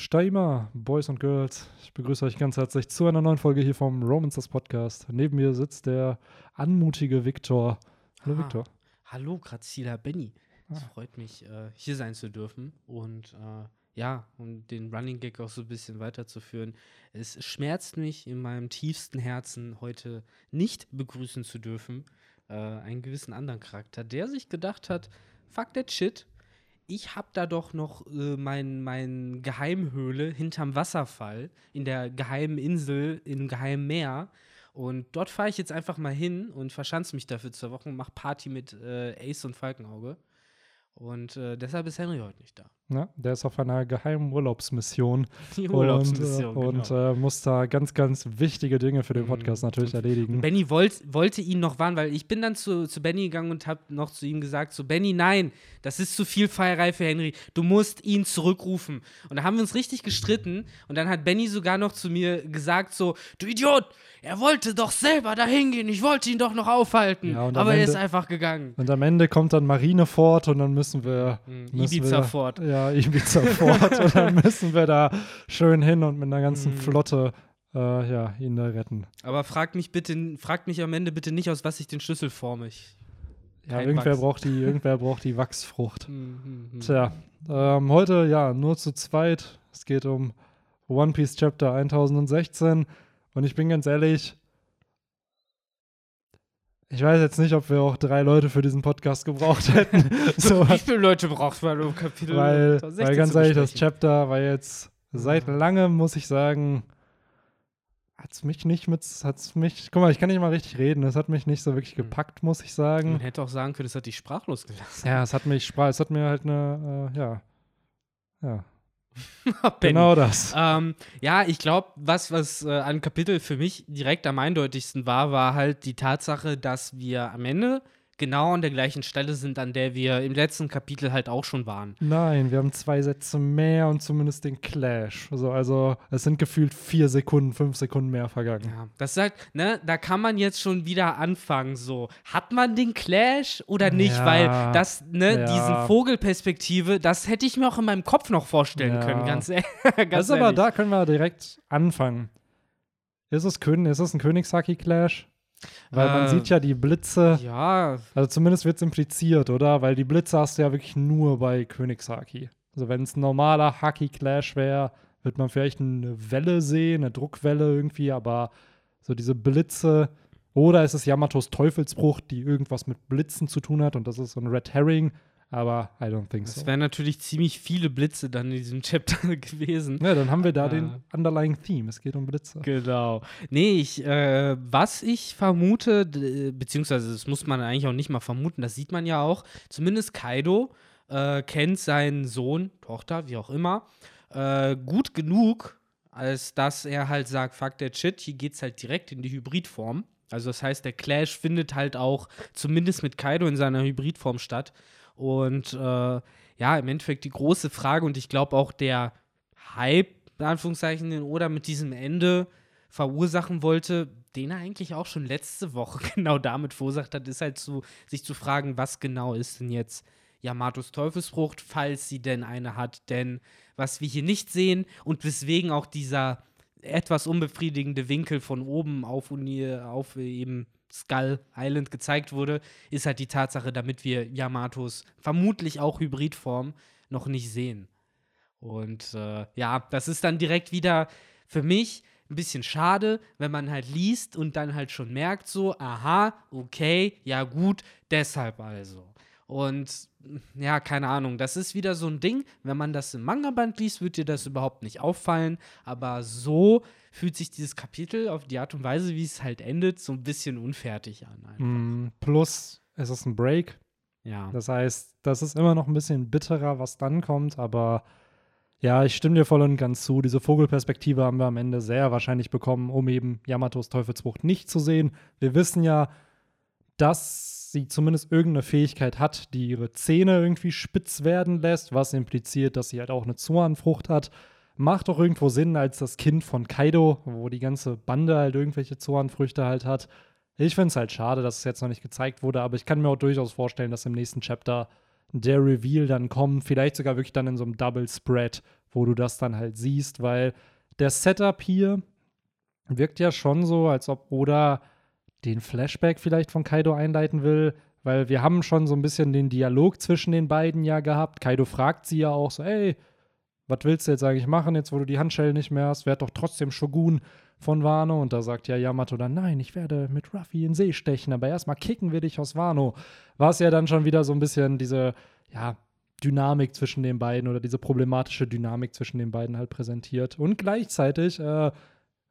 Steimer, Boys und Girls, ich begrüße euch ganz herzlich zu einer neuen Folge hier vom Romancers Podcast. Neben mir sitzt der anmutige Viktor. Hallo Ah, Viktor. Hallo, Grazila Benny. Es Ah. freut mich, äh, hier sein zu dürfen und äh, ja, um den Running Gag auch so ein bisschen weiterzuführen. Es schmerzt mich in meinem tiefsten Herzen, heute nicht begrüßen zu dürfen, äh, einen gewissen anderen Charakter, der sich gedacht hat, fuck that shit, ich hab da doch noch äh, mein, mein Geheimhöhle hinterm Wasserfall in der geheimen Insel im geheimen Meer. Und dort fahre ich jetzt einfach mal hin und verschanze mich dafür zwei Wochen und mache Party mit äh, Ace und Falkenauge. Und äh, deshalb ist Henry heute nicht da. Ja, der ist auf einer geheimen Urlaubsmission Die und, Urlaubsmission, äh, und genau. äh, muss da ganz, ganz wichtige Dinge für den Mhm. Podcast natürlich erledigen. Benny wollt, wollte ihn noch warnen, weil ich bin dann zu, zu Benny gegangen und habe noch zu ihm gesagt, so Benny, nein, das ist zu viel Feierei für Henry, du musst ihn zurückrufen. Und da haben wir uns richtig gestritten und dann hat Benny sogar noch zu mir gesagt, so, du Idiot, er wollte doch selber dahin gehen, ich wollte ihn doch noch aufhalten, Ja, und aber er ist Ende- einfach gegangen. Und am Ende kommt dann Marineford und dann müssen wir. Mhm, müssen Ibiza wir, fort. Ja, Ibiza fort. und dann müssen wir da schön hin und mit einer ganzen Mhm. Flotte äh, ja, ihn da retten. Aber fragt mich bitte, fragt mich am Ende bitte nicht, aus was ich den Schlüssel forme. Ich, Ja, irgendwer Wachs. braucht, die, irgendwer braucht die Wachsfrucht. hm, hm, hm. Tja, ähm, heute ja nur zu zweit. Es geht um One Piece Chapter 1016. Und ich bin ganz ehrlich, ich weiß jetzt nicht, ob wir auch drei Leute für diesen Podcast gebraucht hätten. so, Wie viele Leute braucht man, um Kapitel weil, 16 weil ganz ehrlich, das? Chapter war jetzt seit langem, muss ich sagen, hat es mich nicht mit, hat's mich, guck mal, ich kann nicht mal richtig reden, es hat mich nicht so wirklich Mhm. gepackt, muss ich sagen. Man hätte auch sagen können, es hat dich sprachlos gelassen. Ja, es hat mich, es hat mir halt eine, äh, ja, ja. genau das. Ähm, ja, ich glaube, was, was äh, an Kapitel für mich direkt am eindeutigsten war, war halt die Tatsache, dass wir am Ende genau an der gleichen Stelle sind, an der wir im letzten Kapitel halt auch schon waren. Nein, wir haben zwei Sätze mehr und zumindest den Clash. Also, also es sind gefühlt vier Sekunden, fünf Sekunden mehr vergangen. Ja, das ist halt, ne, da kann man jetzt schon wieder anfangen, so, hat man den Clash oder nicht? Ja, Weil das, ne, ja. diesen Vogelperspektive, das hätte ich mir auch in meinem Kopf noch vorstellen können, ganz, e- ganz das ist aber, ehrlich. da können wir direkt anfangen. Ist es, Kön ist es ein Königshaki-Clash? Weil man Äh, sieht ja die Blitze, Ja, also zumindest wird es impliziert, oder? Weil die Blitze hast du ja wirklich nur bei Königshaki. Also wenn es ein normaler Haki-Clash wäre, wird man vielleicht eine Welle sehen, eine Druckwelle irgendwie, aber so diese Blitze. Oder ist es Yamatos Teufelsbruch, die irgendwas mit Blitzen zu tun hat und das ist so ein Red Herring, aber I don't think so. es wären natürlich ziemlich viele Blitze dann in diesem Chapter gewesen. Ja, dann haben wir da Äh. den underlying Theme. Es geht um Blitze. Genau. Nee, ich, äh, was ich vermute, beziehungsweise das muss man eigentlich auch nicht mal vermuten, das sieht man ja auch, zumindest Kaido äh, kennt seinen Sohn, Tochter, wie auch immer, äh, gut genug, als dass er halt sagt, fuck der Shit, hier geht's halt direkt in die Hybridform. Also das heißt, der Clash findet halt auch zumindest mit Kaido in seiner Hybridform statt. Und äh, ja, im Endeffekt die große Frage und ich glaube auch der Hype, in Anführungszeichen, den Oda mit diesem Ende verursachen wollte, den er eigentlich auch schon letzte Woche genau damit verursacht hat, ist halt zu, sich zu fragen, was genau ist denn jetzt Yamatos Teufelsfrucht, falls sie denn eine hat. Denn was wir hier nicht sehen und weswegen auch dieser etwas unbefriedigende Winkel von oben auf, auf eben Skull Island gezeigt wurde, ist halt die Tatsache, damit wir Yamatos vermutlich auch Hybridform noch nicht sehen. Und äh, ja, das ist dann direkt wieder für mich ein bisschen schade, wenn man halt liest und dann halt schon merkt, so, aha, okay, ja gut, deshalb also. Und ja, keine Ahnung, das ist wieder so ein Ding, wenn man das im Manga-Band liest, wird dir das überhaupt nicht auffallen, aber so fühlt sich dieses Kapitel auf die Art und Weise, wie es halt endet, so ein bisschen unfertig an. Mm, plus, es ist ein Break. Ja. Das heißt, das ist immer noch ein bisschen bitterer, was dann kommt, aber ja, ich stimme dir voll und ganz zu. Diese Vogelperspektive haben wir am Ende sehr wahrscheinlich bekommen, um eben Yamatos Teufelsbruch nicht zu sehen. Wir wissen ja, dass sie zumindest irgendeine Fähigkeit hat, die ihre Zähne irgendwie spitz werden lässt, was impliziert, dass sie halt auch eine Zoanfrucht hat. Macht doch irgendwo Sinn als das Kind von Kaido, wo die ganze Bande halt irgendwelche Zoanfrüchte halt hat. Ich finde es halt schade, dass es jetzt noch nicht gezeigt wurde, aber ich kann mir auch durchaus vorstellen, dass im nächsten Chapter der Reveal dann kommt, vielleicht sogar wirklich dann in so einem Double Spread, wo du das dann halt siehst, weil der Setup hier wirkt ja schon so, als ob Oda den Flashback vielleicht von Kaido einleiten will, weil wir haben schon so ein bisschen den Dialog zwischen den beiden ja gehabt. Kaido fragt sie ja auch so, ey, was willst du jetzt eigentlich machen, jetzt wo du die Handschellen nicht mehr hast, werd doch trotzdem Shogun von Wano. Und da sagt ja Yamato dann, nein, ich werde mit Ruffy in See stechen, aber erstmal kicken wir dich aus Wano. War es ja dann schon wieder so ein bisschen diese, ja, Dynamik zwischen den beiden oder diese problematische Dynamik zwischen den beiden halt präsentiert. Und gleichzeitig, äh,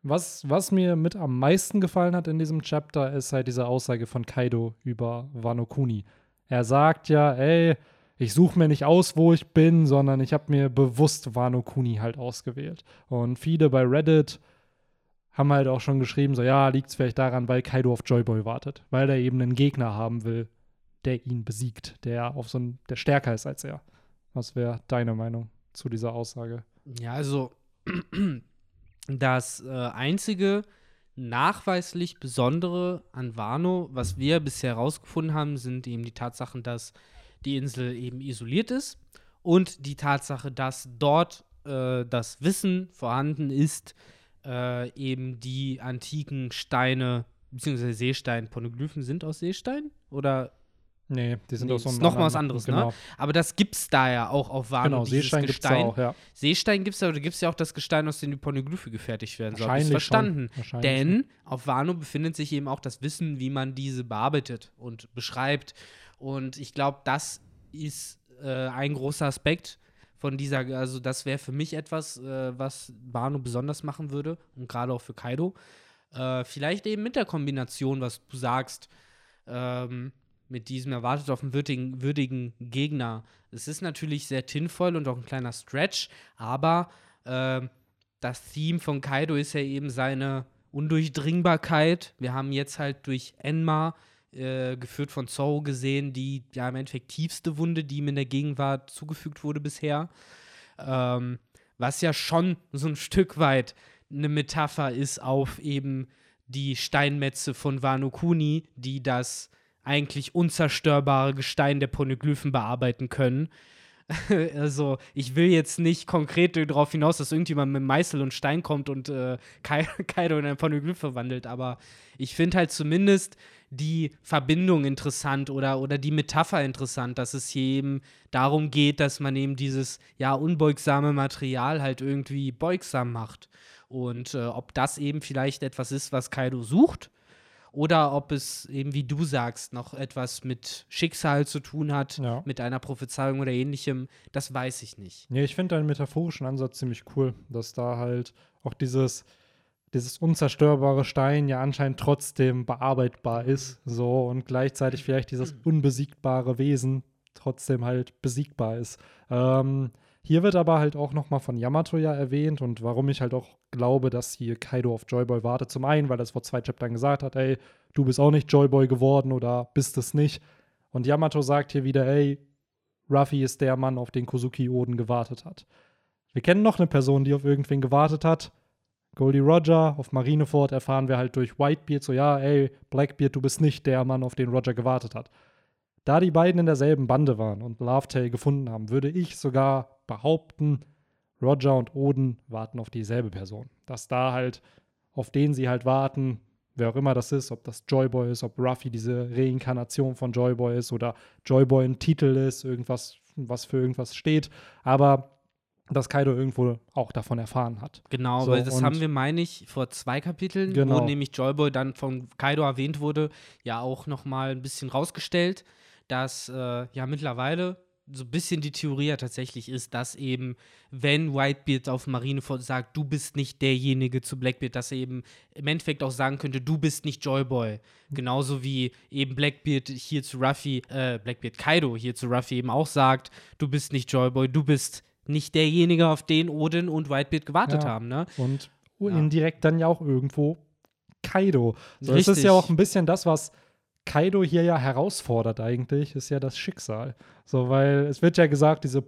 was, was mir mit am meisten gefallen hat in diesem Chapter, ist halt diese Aussage von Kaido über Wano Kuni. Er sagt ja, ey, ich suche mir nicht aus, wo ich bin, sondern ich habe mir bewusst Wano Kuni halt ausgewählt. Und viele bei Reddit haben halt auch schon geschrieben, so ja, liegt es vielleicht daran, weil Kaido auf Joyboy wartet, weil er eben einen Gegner haben will, der ihn besiegt, der auf so ein, der stärker ist als er. Was wäre deine Meinung zu dieser Aussage? Ja, also das äh, einzige nachweislich Besondere an Wano, was wir bisher herausgefunden haben, sind eben die Tatsachen, dass die Insel eben isoliert ist und die Tatsache, dass dort äh, das Wissen vorhanden ist, äh, eben die antiken Steine, beziehungsweise Seestein, Poneglyphen sind aus Seestein? Oder Nee, die sind Nee, aus so ist einem noch mal was anderes, ne? genau. Aber das gibt's da ja auch auf Wano. Genau, Seestein gibt es Gestein. auch, ja. Seestein gibt's da, aber da gibt's ja auch das Gestein, aus dem die Poneglyphe gefertigt werden sollen. Ist Wahrscheinlich verstanden. schon. Wahrscheinlich Denn auf Wano befindet sich eben auch das Wissen, wie man diese bearbeitet und beschreibt. Und ich glaube, das ist äh, ein großer Aspekt von dieser, also das wäre für mich etwas, äh, was Wano besonders machen würde und gerade auch für Kaido. Äh, vielleicht eben mit der Kombination, was du sagst, ähm, mit diesem erwartet auf einen würdigen, würdigen Gegner. Es ist natürlich sehr tinvoll und auch ein kleiner Stretch, aber ähm, das Theme von Kaido ist ja eben seine Undurchdringbarkeit. Wir haben jetzt halt durch Enma, äh, geführt von Zoro, gesehen, die ja im Endeffekt tiefste Wunde, die ihm in der Gegenwart zugefügt wurde bisher. Ähm, was ja schon so ein Stück weit eine Metapher ist auf eben die Steinmetze von Wano Kuni, die das eigentlich unzerstörbare Gestein der Poneglyphen bearbeiten können. also, ich will jetzt nicht konkret darauf hinaus, dass irgendjemand mit Meißel und Stein kommt und äh, Kai Kaido in ein Poneglyph verwandelt, aber ich finde halt zumindest die Verbindung interessant oder, oder die Metapher interessant, dass es hier eben darum geht, dass man eben dieses ja unbeugsame Material halt irgendwie beugsam macht. Und äh, ob das eben vielleicht etwas ist, was Kaido sucht, oder ob es eben, wie du sagst, noch etwas mit Schicksal zu tun hat, Ja. mit einer Prophezeiung oder ähnlichem, das weiß ich nicht. Nee, ich finde deinen metaphorischen Ansatz ziemlich cool, dass da halt auch dieses, dieses unzerstörbare Stein ja anscheinend trotzdem bearbeitbar ist, so und gleichzeitig vielleicht dieses unbesiegbare Wesen trotzdem halt besiegbar ist. Ähm, hier wird aber halt auch noch mal von Yamato ja erwähnt und warum ich halt auch glaube, dass hier Kaido auf Joyboy wartet. Zum einen, weil er es vor zwei Chaptern gesagt hat, ey, du bist auch nicht Joyboy geworden oder bist es nicht. Und Yamato sagt hier wieder, ey, Ruffy ist der Mann, auf den Kozuki Oden gewartet hat. Wir kennen noch eine Person, die auf irgendwen gewartet hat. Goldie Roger, auf Marineford erfahren wir halt durch Whitebeard so, ja, ey, Blackbeard, du bist nicht der Mann, auf den Roger gewartet hat. Da die beiden in derselben Bande waren und Lovetail gefunden haben, würde ich sogar behaupten, Roger und Oden warten auf dieselbe Person. Dass da halt, auf den sie halt warten, wer auch immer das ist, ob das Joyboy ist, ob Ruffy diese Reinkarnation von Joyboy ist oder Joyboy ein Titel ist, irgendwas, was für irgendwas steht, aber dass Kaido irgendwo auch davon erfahren hat. Genau, So, weil das haben wir, meine ich, vor zwei Kapiteln, Genau. wo nämlich Joyboy dann von Kaido erwähnt wurde, ja auch noch mal ein bisschen rausgestellt, dass äh, ja mittlerweile so ein bisschen die Theorie ja tatsächlich ist, dass eben, wenn Whitebeard auf Marineford sagt, du bist nicht derjenige zu Blackbeard, dass er eben im Endeffekt auch sagen könnte, du bist nicht Joyboy. Genauso wie eben Blackbeard hier zu Ruffy, äh, Blackbeard Kaido hier zu Ruffy eben auch sagt, du bist nicht Joyboy, du bist nicht derjenige, auf den Odin und Whitebeard gewartet Ja. haben, ne? Und Ja. indirekt dann ja auch irgendwo Kaido. So, das ist ja auch ein bisschen das, was Kaido hier ja herausfordert eigentlich, ist ja das Schicksal. So, weil es wird ja gesagt, diese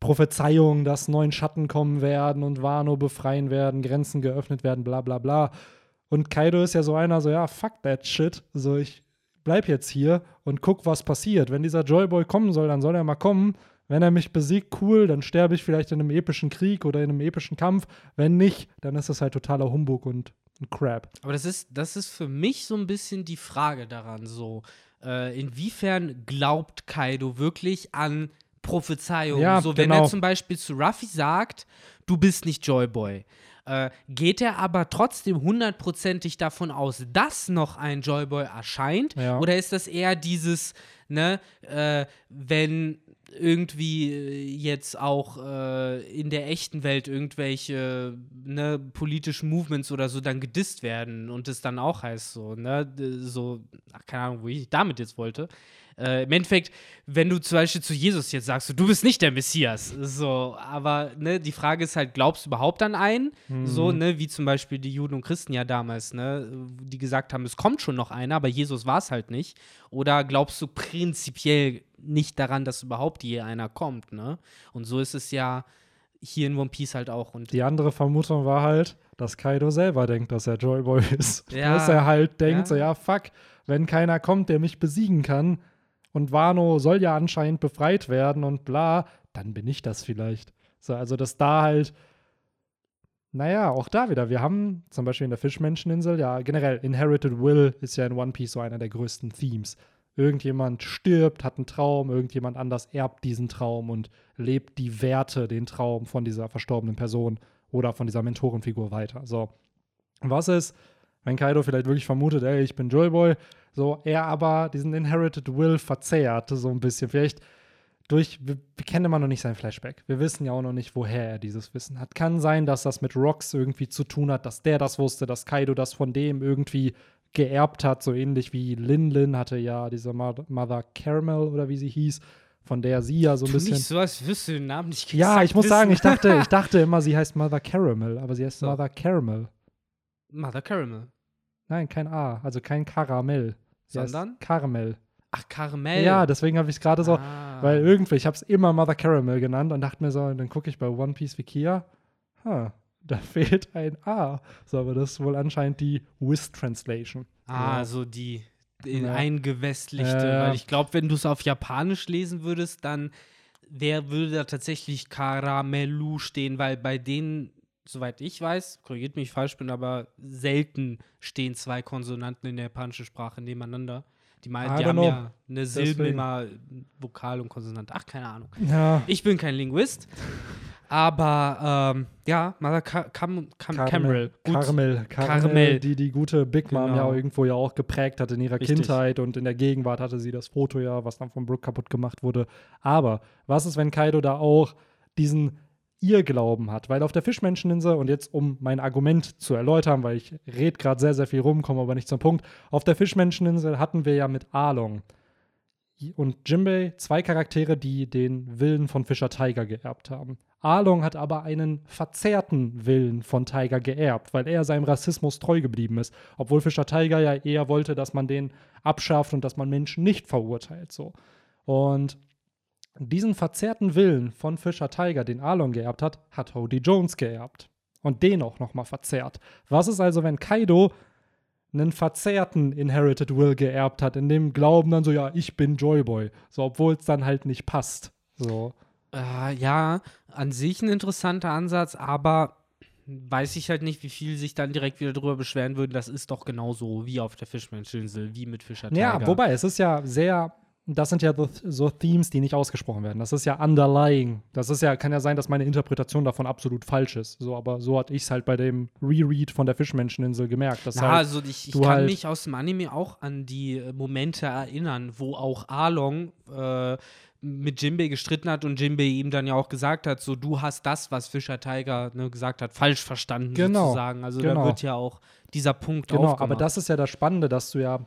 Prophezeiung, dass neun Schatten kommen werden und Wano befreien werden, Grenzen geöffnet werden, bla bla bla. Und Kaido ist ja so einer, so, ja, fuck that shit. So, ich bleib jetzt hier und guck, was passiert. Wenn dieser Joyboy kommen soll, dann soll er mal kommen. Wenn er mich besiegt, cool, dann sterbe ich vielleicht in einem epischen Krieg oder in einem epischen Kampf. Wenn nicht, dann ist das halt totaler Humbug und ein Crap. Aber das ist, das ist für mich so ein bisschen die Frage daran, so, äh, inwiefern glaubt Kaido wirklich an Prophezeiungen? Ja, so, wenn genau. er zum Beispiel zu Ruffy sagt, du bist nicht Joyboy, äh, geht er aber trotzdem hundertprozentig davon aus, dass noch ein Joyboy erscheint? Ja. Oder ist das eher dieses, ne, äh, wenn irgendwie äh, jetzt auch äh, in der echten Welt irgendwelche ne, politischen Movements oder so dann gedisst werden und es dann auch heißt so, ne, so, ach, keine Ahnung, wo ich damit jetzt wollte. Äh, Im Endeffekt, wenn du zum Beispiel zu Jesus jetzt sagst, so, du bist nicht der Messias, so, aber ne, die Frage ist halt, glaubst du überhaupt an einen? So, ne, wie zum Beispiel die Juden und Christen ja damals, ne, die gesagt haben, es kommt schon noch einer, aber Jesus war es halt nicht. Oder glaubst du prinzipiell nicht daran, dass überhaupt je einer kommt, ne? Und so ist es ja hier in One Piece halt auch. Und Die andere Vermutung war halt, dass Kaido selber denkt, dass er Joyboy ist. Ja. Dass er halt denkt, Ja. so, ja, fuck, wenn keiner kommt, der mich besiegen kann und Wano soll ja anscheinend befreit werden und bla, dann bin ich das vielleicht. So, also, dass da halt, naja, auch da wieder, wir haben zum Beispiel in der Fischmenscheninsel, ja, generell, Inherited Will ist ja in One Piece so einer der größten Themes. Irgendjemand stirbt, hat einen Traum, irgendjemand anders erbt diesen Traum und lebt die Werte, den Traum von dieser verstorbenen Person oder von dieser Mentorenfigur weiter. So. Was ist, wenn Kaido vielleicht wirklich vermutet, ey, ich bin Joyboy, so, er aber diesen Inherited Will verzehrt, so ein bisschen. Vielleicht durch, wir, wir kennen immer noch nicht sein Flashback. Wir wissen ja auch noch nicht, woher er dieses Wissen hat. Kann sein, dass das mit Rocks irgendwie zu tun hat, dass der das wusste, dass Kaido das von dem irgendwie geerbt hat, so ähnlich wie Lin Lin hatte ja diese Mo- Mother Caramel oder wie sie hieß, von der sie ja so ein tu bisschen. nicht so, als du den Namen nicht Ja, ich muss wissen. sagen, ich dachte, ich dachte immer, sie heißt Mother Caramel, aber sie heißt So. Mother Caramel. Mother Caramel. Nein, kein A, also kein Karamell. Sie Sondern? Karamell. Ach, Karamell. Ja, deswegen habe ich es gerade so, Ah. weil irgendwie, ich habe es immer Mother Caramel genannt und dachte mir so, dann gucke ich bei One Piece Wikia, ha, da fehlt ein A. So, aber das ist wohl anscheinend die Wiz Translation. Ah, Ja. so die Ja. eingewestlichte, Ja. weil ich glaube, wenn du es auf Japanisch lesen würdest, dann wer würde da tatsächlich Karamelu stehen, weil bei denen, soweit ich weiß, korrigiert mich, ich falsch bin, aber selten stehen zwei Konsonanten in der japanischen Sprache nebeneinander. Die, mei- I die haben know. ja eine Silbe immer Vokal und Konsonant. Ach, keine Ahnung. Ja, Ich bin kein Linguist, aber ähm, ja, Mother Cam Cam. Caramel. Caramel, Caramel. die die gute Big Mom Genau. ja irgendwo ja auch geprägt hat in ihrer Richtig. Kindheit und in der Gegenwart hatte sie das Foto ja, was dann von Brooke kaputt gemacht wurde. Aber was ist, wenn Kaido da auch diesen Irrglauben hat? Weil auf der Fischmenscheninsel, und jetzt um mein Argument zu erläutern, weil ich red gerade sehr, sehr viel rum, komme aber nicht zum Punkt. Auf der Fischmenscheninsel hatten wir ja mit Arlong und Jimbei zwei Charaktere, die den Willen von Fischer Tiger geerbt haben. Arlong hat aber einen verzerrten Willen von Tiger geerbt, weil er seinem Rassismus treu geblieben ist. Obwohl Fischer Tiger ja eher wollte, dass man den abschafft und dass man Menschen nicht verurteilt. So. Und diesen verzerrten Willen von Fischer Tiger, den Arlong geerbt hat, hat Hody Jones geerbt. Und den auch nochmal verzerrt. Was ist also, wenn Kaido einen verzerrten Inherited Will geerbt hat, in dem Glauben dann so, ja, ich bin Joyboy. So, obwohl es dann halt nicht passt. So. Äh, ja, an sich ein interessanter Ansatz, aber weiß ich halt nicht, wie viel sich dann direkt wieder drüber beschweren würden. Das ist doch genauso wie auf der Fischmenscheninsel, wie mit Fischer Ja, wobei, es ist ja sehr, das sind ja so, Themes, die nicht ausgesprochen werden. Das ist ja underlying. Das ist ja, kann ja sein, dass meine Interpretation davon absolut falsch ist. So, aber so hatte ich es halt bei dem Reread von der Fischmenscheninsel gemerkt. Dass Na, halt, also ich, ich kann halt- mich aus dem Anime auch an die äh, Momente erinnern, wo auch Arlong äh, mit Jinbei gestritten hat und Jinbei ihm dann ja auch gesagt hat, so du hast das, was Fischer Tiger ne, gesagt hat, falsch verstanden Genau, sozusagen. Also da genau. wird ja auch dieser Punkt Genau, aufgemacht. aber das ist ja das Spannende, dass du ja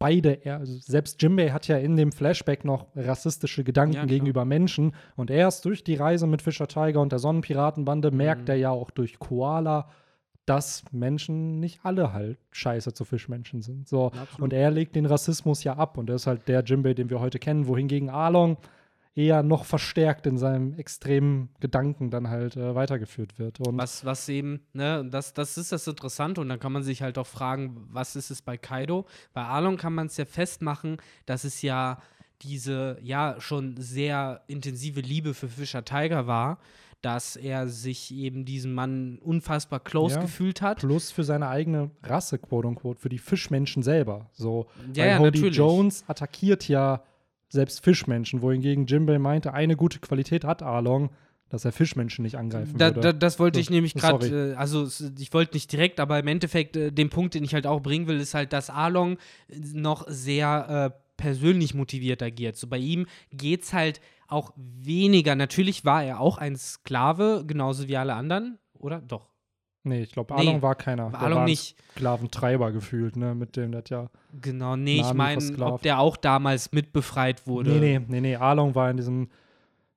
beide, er- also selbst Jimbei hat ja in dem Flashback noch rassistische Gedanken Ja, gegenüber Menschen und erst durch die Reise mit Fischer Tiger und der Sonnenpiratenbande merkt Mhm. er ja auch durch Koala, dass Menschen nicht alle halt scheiße zu Fischmenschen sind. So. Absolut. Und er legt den Rassismus ja ab und er ist halt der Jimbei, den wir heute kennen, wohingegen Arlong eher noch verstärkt in seinem extremen Gedanken dann halt äh, weitergeführt wird. Und Was, was eben, ne, das, das ist das Interessante und dann kann man sich halt auch fragen, was ist es bei Kaido? Bei Arlong kann man es ja festmachen, dass es ja diese, ja, schon sehr intensive Liebe für Fischer Tiger war, dass er sich eben diesem Mann unfassbar close Ja. gefühlt hat. plus für seine eigene Rasse, quote unquote, für die Fischmenschen selber. So, Ja, weil ja, Hody natürlich. Jones attackiert ja selbst Fischmenschen, wohingegen Jimbei meinte, eine gute Qualität hat Arlong, dass er Fischmenschen nicht angreifen Da, würde. da, das wollte ich nämlich gerade, äh, also ich wollte nicht direkt, aber im Endeffekt, äh, den Punkt, den ich halt auch bringen will, ist halt, dass Arlong noch sehr äh, persönlich motiviert agiert. So bei ihm geht es halt auch weniger. Natürlich war er auch ein Sklave, genauso wie alle anderen, oder? Doch. nee, ich glaube, Nee, Arlong war keiner. Der Arlong war nicht. Sklaventreiber gefühlt, ne, mit dem das ja. Genau, nee, ich Nami meine, ob der auch damals mitbefreit wurde. Nee, nee, nee, nee, Arlong war in diesem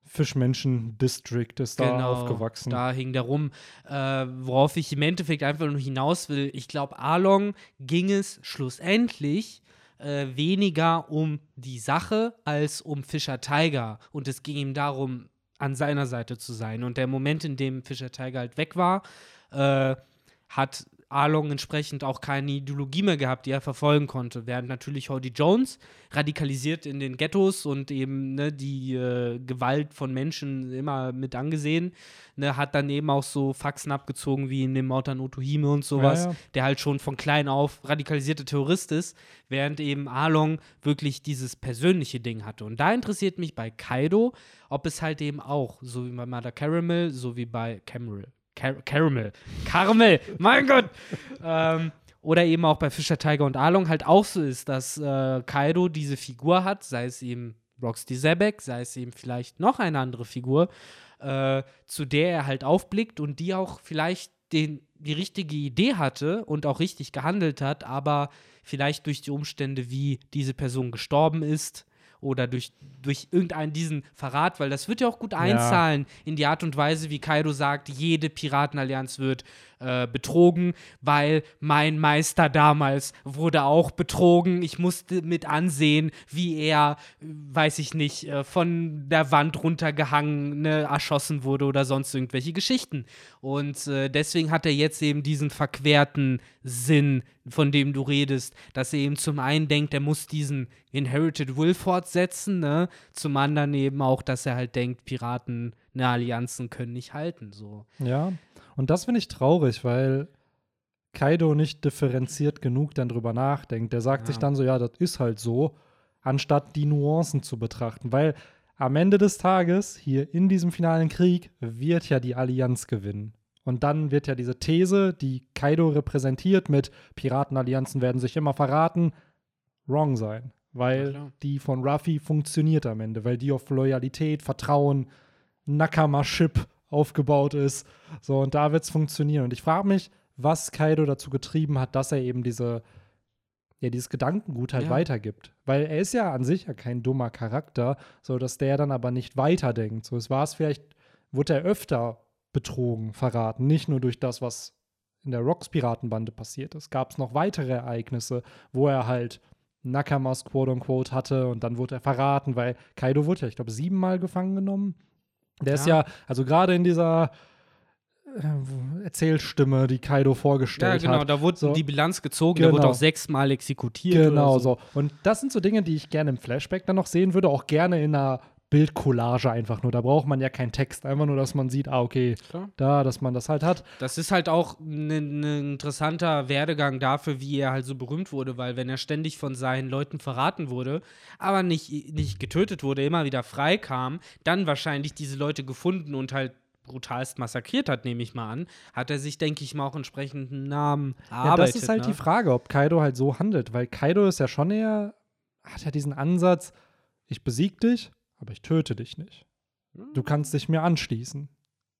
Fischmenschen-District, ist da Genau, aufgewachsen. Da hing der rum. Äh, worauf ich im Endeffekt einfach nur hinaus will, ich glaube, Arlong ging es schlussendlich äh, weniger um die Sache als um Fischer Tiger. Und es ging ihm darum, an seiner Seite zu sein. Und der Moment, in dem Fischer Tiger halt weg war, äh, hat Arlong entsprechend auch keine Ideologie mehr gehabt, die er verfolgen konnte. Während natürlich Hody Jones radikalisiert in den Ghettos und eben ne, die äh, Gewalt von Menschen immer mit angesehen, ne, hat dann eben auch so Faxen abgezogen wie in dem Mord an Otohime und sowas, Ja, ja. der halt schon von klein auf radikalisierte Terrorist ist, während eben Arlong wirklich dieses persönliche Ding hatte. Und da interessiert mich bei Kaido, ob es halt eben auch, so wie bei Mother Caramel, so wie bei Caramel, Car Caramel, Caramel, mein Gott, ähm, oder eben auch bei Fischer, Tiger und Arlong halt auch so ist, dass äh, Kaido diese Figur hat, sei es eben Roxy Zebek, sei es eben vielleicht noch eine andere Figur, äh, zu der er halt aufblickt und die auch vielleicht den, die richtige Idee hatte und auch richtig gehandelt hat, aber vielleicht durch die Umstände, wie diese Person gestorben ist oder durch, durch irgendeinen diesen Verrat, weil das wird ja auch gut einzahlen in die Art und Weise, wie Kaido sagt, jede Piratenallianz wird äh, betrogen, weil mein Meister damals wurde auch betrogen. Ich musste mit ansehen, wie er, äh, weiß ich nicht, äh, von der Wand runtergehangen, ne, erschossen wurde oder sonst irgendwelche Geschichten. Und äh, deswegen hat er jetzt eben diesen verquerten Sinn, von dem du redest, dass er eben zum einen denkt, er muss diesen Inherited Will fortsetzen, ne? zum anderen eben auch, dass er halt denkt, Piraten, ne, Allianzen können nicht halten, so. Ja, und das finde ich traurig, weil Kaido nicht differenziert genug dann drüber nachdenkt. Der sagt Ja. sich dann so, ja, das ist halt so, anstatt die Nuancen zu betrachten. Weil am Ende des Tages, hier in diesem finalen Krieg, wird ja die Allianz gewinnen. Und dann wird ja diese These, die Kaido repräsentiert mit Piratenallianzen werden sich immer verraten, wrong sein. Ja, Weil klar. die von Ruffy funktioniert am Ende, weil die auf Loyalität, Vertrauen, Nakama-Ship aufgebaut ist. So, und da wird es funktionieren. Und ich frage mich, was Kaido dazu getrieben hat, dass er eben diese, ja, dieses Gedankengut halt Ja. weitergibt. Weil er ist ja an sich ja kein dummer Charakter, so dass der dann aber nicht weiterdenkt. So, es war es vielleicht, wurde er öfter betrogen, verraten. Nicht nur durch das, was in der Rocks-Piratenbande passiert ist. Gab es noch weitere Ereignisse, wo er halt Nakamas quote-unquote hatte und dann wurde er verraten, weil Kaido wurde ja, ich glaube, siebenmal gefangen genommen. Der ist Ja. ja, also gerade in dieser äh, Erzählstimme, die Kaido Ja, vorgestellt genau, hat. da wurde So. die Bilanz gezogen, da wurde Genau. auch sechsmal exekutiert. Genau oder so. Und das sind so Dinge, die ich gerne im Flashback dann noch sehen würde, auch gerne in einer Bildcollage einfach nur. Da braucht man ja keinen Text, einfach nur, dass man sieht, ah, okay, Klar. da, dass man das halt hat. Das ist halt auch ein ne interessanter Werdegang dafür, wie er halt so berühmt wurde, weil wenn er ständig von seinen Leuten verraten wurde, aber nicht, nicht getötet wurde, immer wieder frei kam, dann wahrscheinlich diese Leute gefunden und halt brutalst massakriert hat, nehme ich mal an, hat er sich, denke ich mal, auch entsprechenden Namen Ja, erarbeitet. das ist halt ne? die Frage, ob Kaido halt so handelt, weil Kaido ist ja schon eher, hat ja diesen Ansatz, ich besieg dich, aber ich töte dich nicht. Du kannst dich mir anschließen.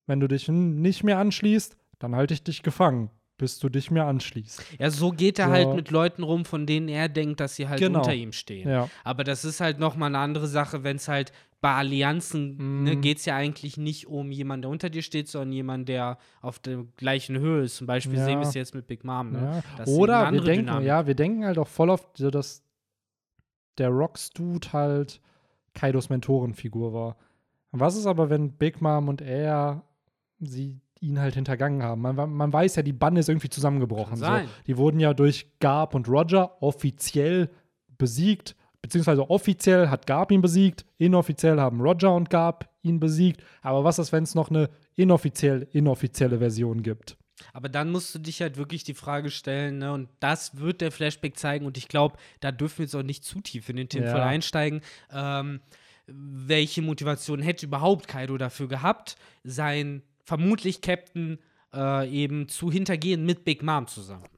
Wenn du dich nicht mehr anschließt, dann halte ich dich gefangen, bis du dich mir anschließt. Ja, so geht er So. halt mit Leuten rum, von denen er denkt, dass sie halt Genau. unter ihm stehen. Ja. Aber das ist halt nochmal eine andere Sache, wenn es halt bei Allianzen ne, Mm. geht es ja eigentlich nicht um jemanden, der unter dir steht, sondern jemanden, der auf der gleichen Höhe ist. Zum Beispiel Ja. sehen wir es jetzt mit Big Mom. Ne? Ja. Oder wir andere denken, Dynamik. ja, wir denken halt auch voll oft, dass der Rocks-Dude halt Kaidos Mentorenfigur war. Was ist aber, wenn Big Mom und er sie ihn halt hintergangen haben? Man, man weiß ja, die Bande ist irgendwie zusammengebrochen. So. Die wurden ja durch Garb und Roger offiziell besiegt, beziehungsweise offiziell hat Garb ihn besiegt, inoffiziell haben Roger und Garb ihn besiegt. Aber was ist, wenn es noch eine inoffiziell inoffizielle Version gibt? Aber dann musst du dich halt wirklich die Frage stellen, ne, und das wird der Flashback zeigen, und ich glaube, da dürfen wir jetzt auch nicht zu tief in den Themenfall ja. einsteigen. Ähm, welche Motivation hätte überhaupt Kaido dafür gehabt, sein vermutlich Captain äh, eben zu hintergehen mit Big Mom zusammen?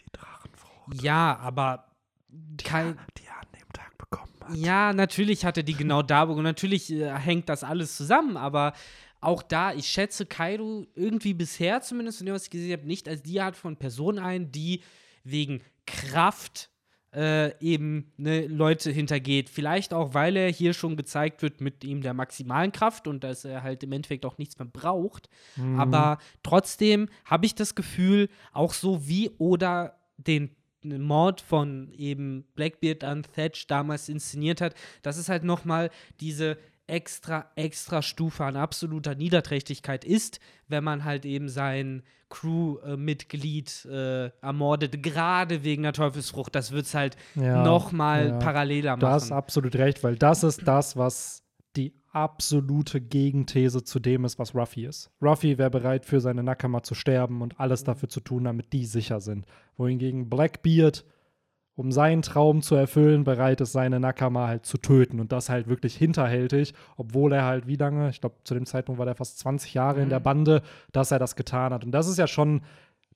Die Drachenfrucht. Ja, aber die, kein, die er an dem Tag bekommen hat. Ja, natürlich hat er die genau da und natürlich äh, hängt das alles zusammen, aber auch da, ich schätze Kaido irgendwie bisher zumindest, von dem, was ich gesehen habe, nicht als die Art von Person ein, die wegen Kraft äh, eben ne, Leute hintergeht. Vielleicht auch, weil er hier schon gezeigt wird mit ihm der maximalen Kraft und dass er halt im Endeffekt auch nichts mehr braucht. Mhm. Aber trotzdem habe ich das Gefühl, auch so wie oder den Mord von eben Blackbeard an Thatch damals inszeniert hat, das ist halt noch mal diese extra, extra Stufe an absoluter Niederträchtigkeit ist, wenn man halt eben sein Crew-Mitglied äh, ermordet, gerade wegen der Teufelsfrucht. Das wird es halt ja, noch mal ja. paralleler machen. Du hast absolut recht, weil das ist das, was die absolute Gegenthese zu dem ist, was Ruffy ist. Ruffy wäre bereit, für seine Nakama zu sterben und alles dafür zu tun, damit die sicher sind. Wohingegen Blackbeard um seinen Traum zu erfüllen, bereit ist, seine Nakama halt zu töten. Und das halt wirklich hinterhältig, obwohl er halt wie lange, ich glaube, zu dem Zeitpunkt war er fast 20 Jahre mhm. in der mhm. Bande, dass er das getan hat. Und das ist ja schon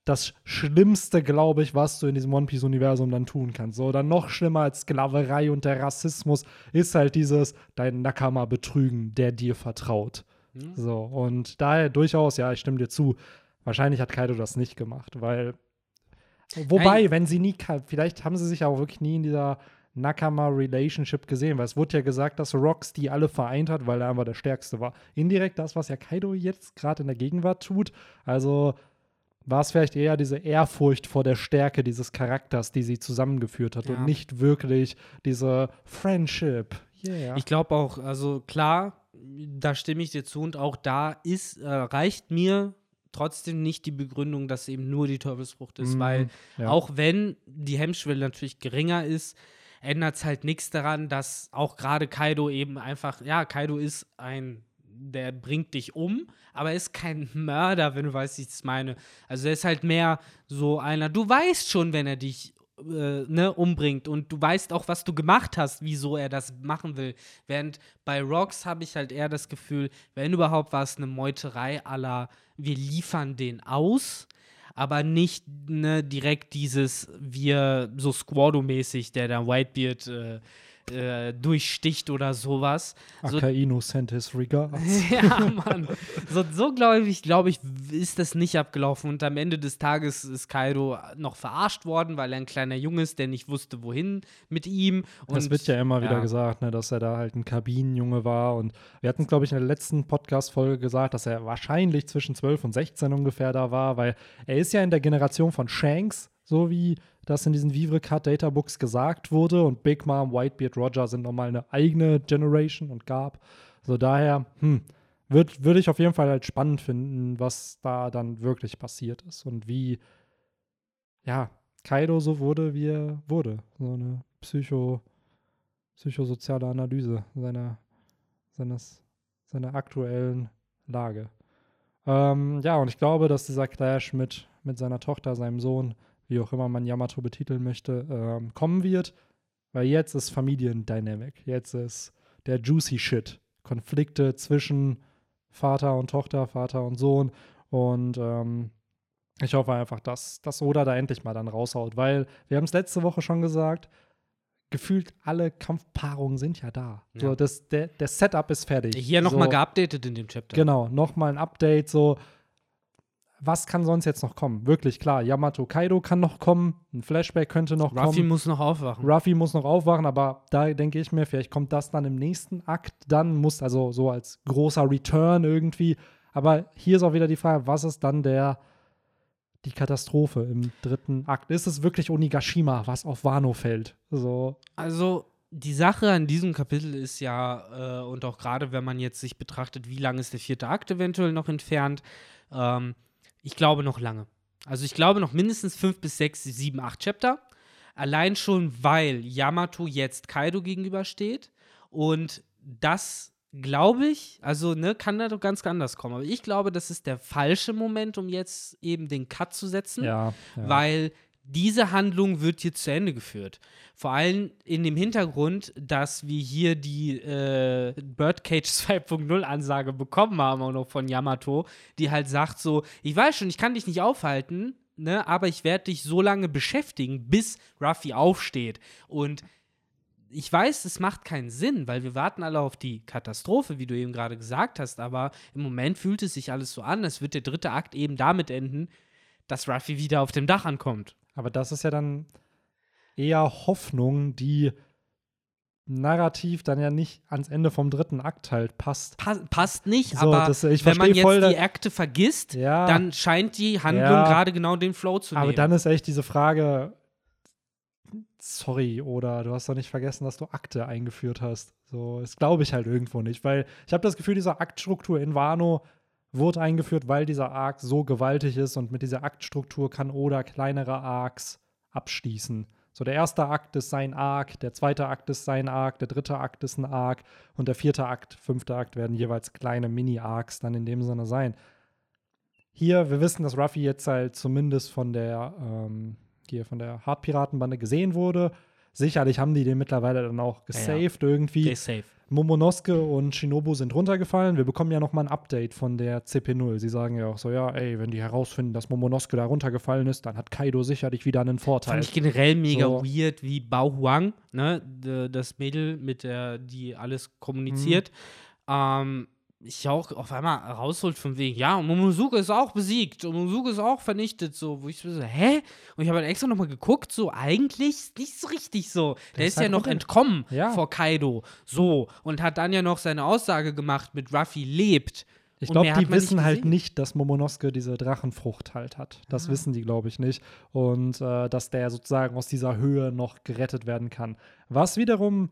das Schlimmste, glaube ich, was du in diesem One Piece-Universum dann tun kannst. So, dann noch schlimmer als Sklaverei und der Rassismus ist halt dieses, dein Nakama betrügen, der dir vertraut. Mhm. So, und daher durchaus, ja, ich stimme dir zu, wahrscheinlich hat Kaido das nicht gemacht, weil Wobei, wenn sie nie, vielleicht haben sie sich auch wirklich nie in dieser Nakama-Relationship gesehen, weil es wurde ja gesagt, dass Rox die alle vereint hat, weil er einfach der Stärkste war. Indirekt das, was ja Kaido jetzt gerade in der Gegenwart tut. Also war es vielleicht eher diese Ehrfurcht vor der Stärke dieses Charakters, die sie zusammengeführt hat ja. und nicht wirklich diese Friendship. Yeah. Ich glaube auch, also klar, da stimme ich dir zu und auch da ist, äh, reicht mir trotzdem nicht die Begründung, dass eben nur die Teufelsfrucht ist, mhm, weil ja. auch wenn die Hemmschwelle natürlich geringer ist, ändert es halt nichts daran, dass auch gerade Kaido eben einfach, ja, Kaido ist ein, der bringt dich um, aber er ist kein Mörder, wenn du weißt, wie ich es meine. Also er ist halt mehr so einer, du weißt schon, wenn er dich äh, ne, umbringt und du weißt auch, was du gemacht hast, wieso er das machen will. Während bei Rocks habe ich halt eher das Gefühl, wenn überhaupt war es eine Meuterei aller, wir liefern den aus, aber nicht ne, direkt dieses, wir so Squado-mäßig, der da Whitebeard äh, äh, durchsticht oder sowas. So, sent his regards. ja, Mann. So, so glaube ich, glaube ich, ist das nicht abgelaufen. Und am Ende des Tages ist Kaido noch verarscht worden, weil er ein kleiner Junge ist, der nicht wusste, wohin mit ihm. Und, das wird ja immer ja. wieder gesagt, ne, dass er da halt ein Kabinenjunge war. Und wir hatten, glaube ich, in der letzten Podcast-Folge gesagt, dass er wahrscheinlich zwischen 12 und 16 ungefähr da war, weil er ist ja in der Generation von Shanks, so wie das in diesen Vivre Card Data Books gesagt wurde. Und Big Mom, Whitebeard, Roger sind nochmal eine eigene Generation und gab. Also daher, hm, würde würd ich auf jeden Fall halt spannend finden, was da dann wirklich passiert ist und wie, ja, Kaido so wurde, wie er wurde. So eine Psycho, psychosoziale Analyse seiner, seines, seiner aktuellen Lage. Ähm, ja, und ich glaube, dass dieser Clash mit, mit seiner Tochter, seinem Sohn, wie auch immer man Yamato betiteln möchte, ähm, kommen wird. Weil jetzt ist Familiendynamic. Jetzt ist der juicy Shit. Konflikte zwischen Vater und Tochter, Vater und Sohn. Und ähm, ich hoffe einfach, dass, dass Oda da endlich mal dann raushaut. Weil wir haben es letzte Woche schon gesagt, gefühlt alle Kampfpaarungen sind ja da. Ja. So, das, der, der Setup ist fertig. Hier nochmal so, geupdatet in dem Chapter. Genau, nochmal ein Update, so was kann sonst jetzt noch kommen? Wirklich klar, Yamato Kaido kann noch kommen, ein Flashback könnte noch Ruffy kommen. Ruffy muss noch aufwachen. Ruffy muss noch aufwachen, aber da denke ich mir, vielleicht kommt das dann im nächsten Akt, dann muss also so als großer Return irgendwie. Aber hier ist auch wieder die Frage, was ist dann der die Katastrophe im dritten Akt? Ist es wirklich Onigashima, was auf Wano fällt? So. Also die Sache an diesem Kapitel ist ja, äh, und auch gerade wenn man jetzt sich betrachtet, wie lange ist der vierte Akt eventuell noch entfernt, ähm, ich glaube noch lange. Also ich glaube noch mindestens fünf bis sechs, sieben, acht Chapter. Allein schon, weil Yamato jetzt Kaido gegenübersteht. Und das glaube ich, also ne, kann da doch ganz anders kommen. Aber ich glaube, das ist der falsche Moment, um jetzt eben den Cut zu setzen. Ja, ja. Weil diese Handlung wird jetzt zu Ende geführt. Vor allem in dem Hintergrund, dass wir hier die äh, Birdcage 2.0 Ansage bekommen haben, auch noch von Yamato, die halt sagt so, ich weiß schon, ich kann dich nicht aufhalten, ne, aber ich werde dich so lange beschäftigen, bis Ruffy aufsteht. Und ich weiß, es macht keinen Sinn, weil wir warten alle auf die Katastrophe, wie du eben gerade gesagt hast, aber im Moment fühlt es sich alles so an, als wird der dritte Akt eben damit enden, dass Ruffy wieder auf dem Dach ankommt. Aber das ist ja dann eher Hoffnung, die narrativ dann ja nicht ans Ende vom dritten Akt halt passt. Pa passt nicht, So, aber das- wenn man jetzt voll, die Akte vergisst, Ja. dann scheint die Handlung Ja. gerade genau den Flow zu nehmen. Aber dann ist echt diese Frage, sorry, oder du hast doch nicht vergessen, dass du Akte eingeführt hast. So, das glaube ich halt irgendwo nicht, weil ich habe das Gefühl, diese Aktstruktur in Wano wurde eingeführt, weil dieser Arc so gewaltig ist und mit dieser Aktstruktur kann Oda kleinere Arcs abschließen. So, der erste Akt ist sein Arc, der zweite Akt ist sein Arc, der dritte Akt ist ein Arc und der vierte Akt, fünfte Akt werden jeweils kleine Mini-Arcs dann in dem Sinne sein. Hier, wir wissen, dass Ruffy jetzt halt zumindest von der, ähm, hier von der Hartpiratenbande gesehen wurde. Sicherlich haben die den mittlerweile dann auch Ja, ja. gesaved irgendwie. Safe. Momonosuke und Shinobu sind runtergefallen. Wir bekommen ja noch mal ein Update von der CP0. Sie sagen ja auch so, ja, ey, wenn die herausfinden, dass Momonosuke da runtergefallen ist, dann hat Kaido sicherlich wieder einen Vorteil. Fand ich generell mega So. weird, wie Bao Huang, ne, das Mädel, mit der die alles kommuniziert, Mhm. ähm, ich auch auf einmal rausholt von wegen, ja, und Momonosuke ist auch besiegt, und Momonosuke ist auch vernichtet, so, wo ich so, hä? Und ich habe halt extra nochmal geguckt, so, eigentlich ist nicht so richtig so. Der, ist ist ja halt noch runter- entkommen Ja. vor Kaido, so, und hat dann ja noch seine Aussage gemacht mit Ruffy lebt. Ich glaube, die man nicht wissen halt nicht, dass Momonosuke diese Drachenfrucht halt hat. Das Ah. wissen die, glaube ich, nicht. Und äh, dass der sozusagen aus dieser Höhe noch gerettet werden kann. Was wiederum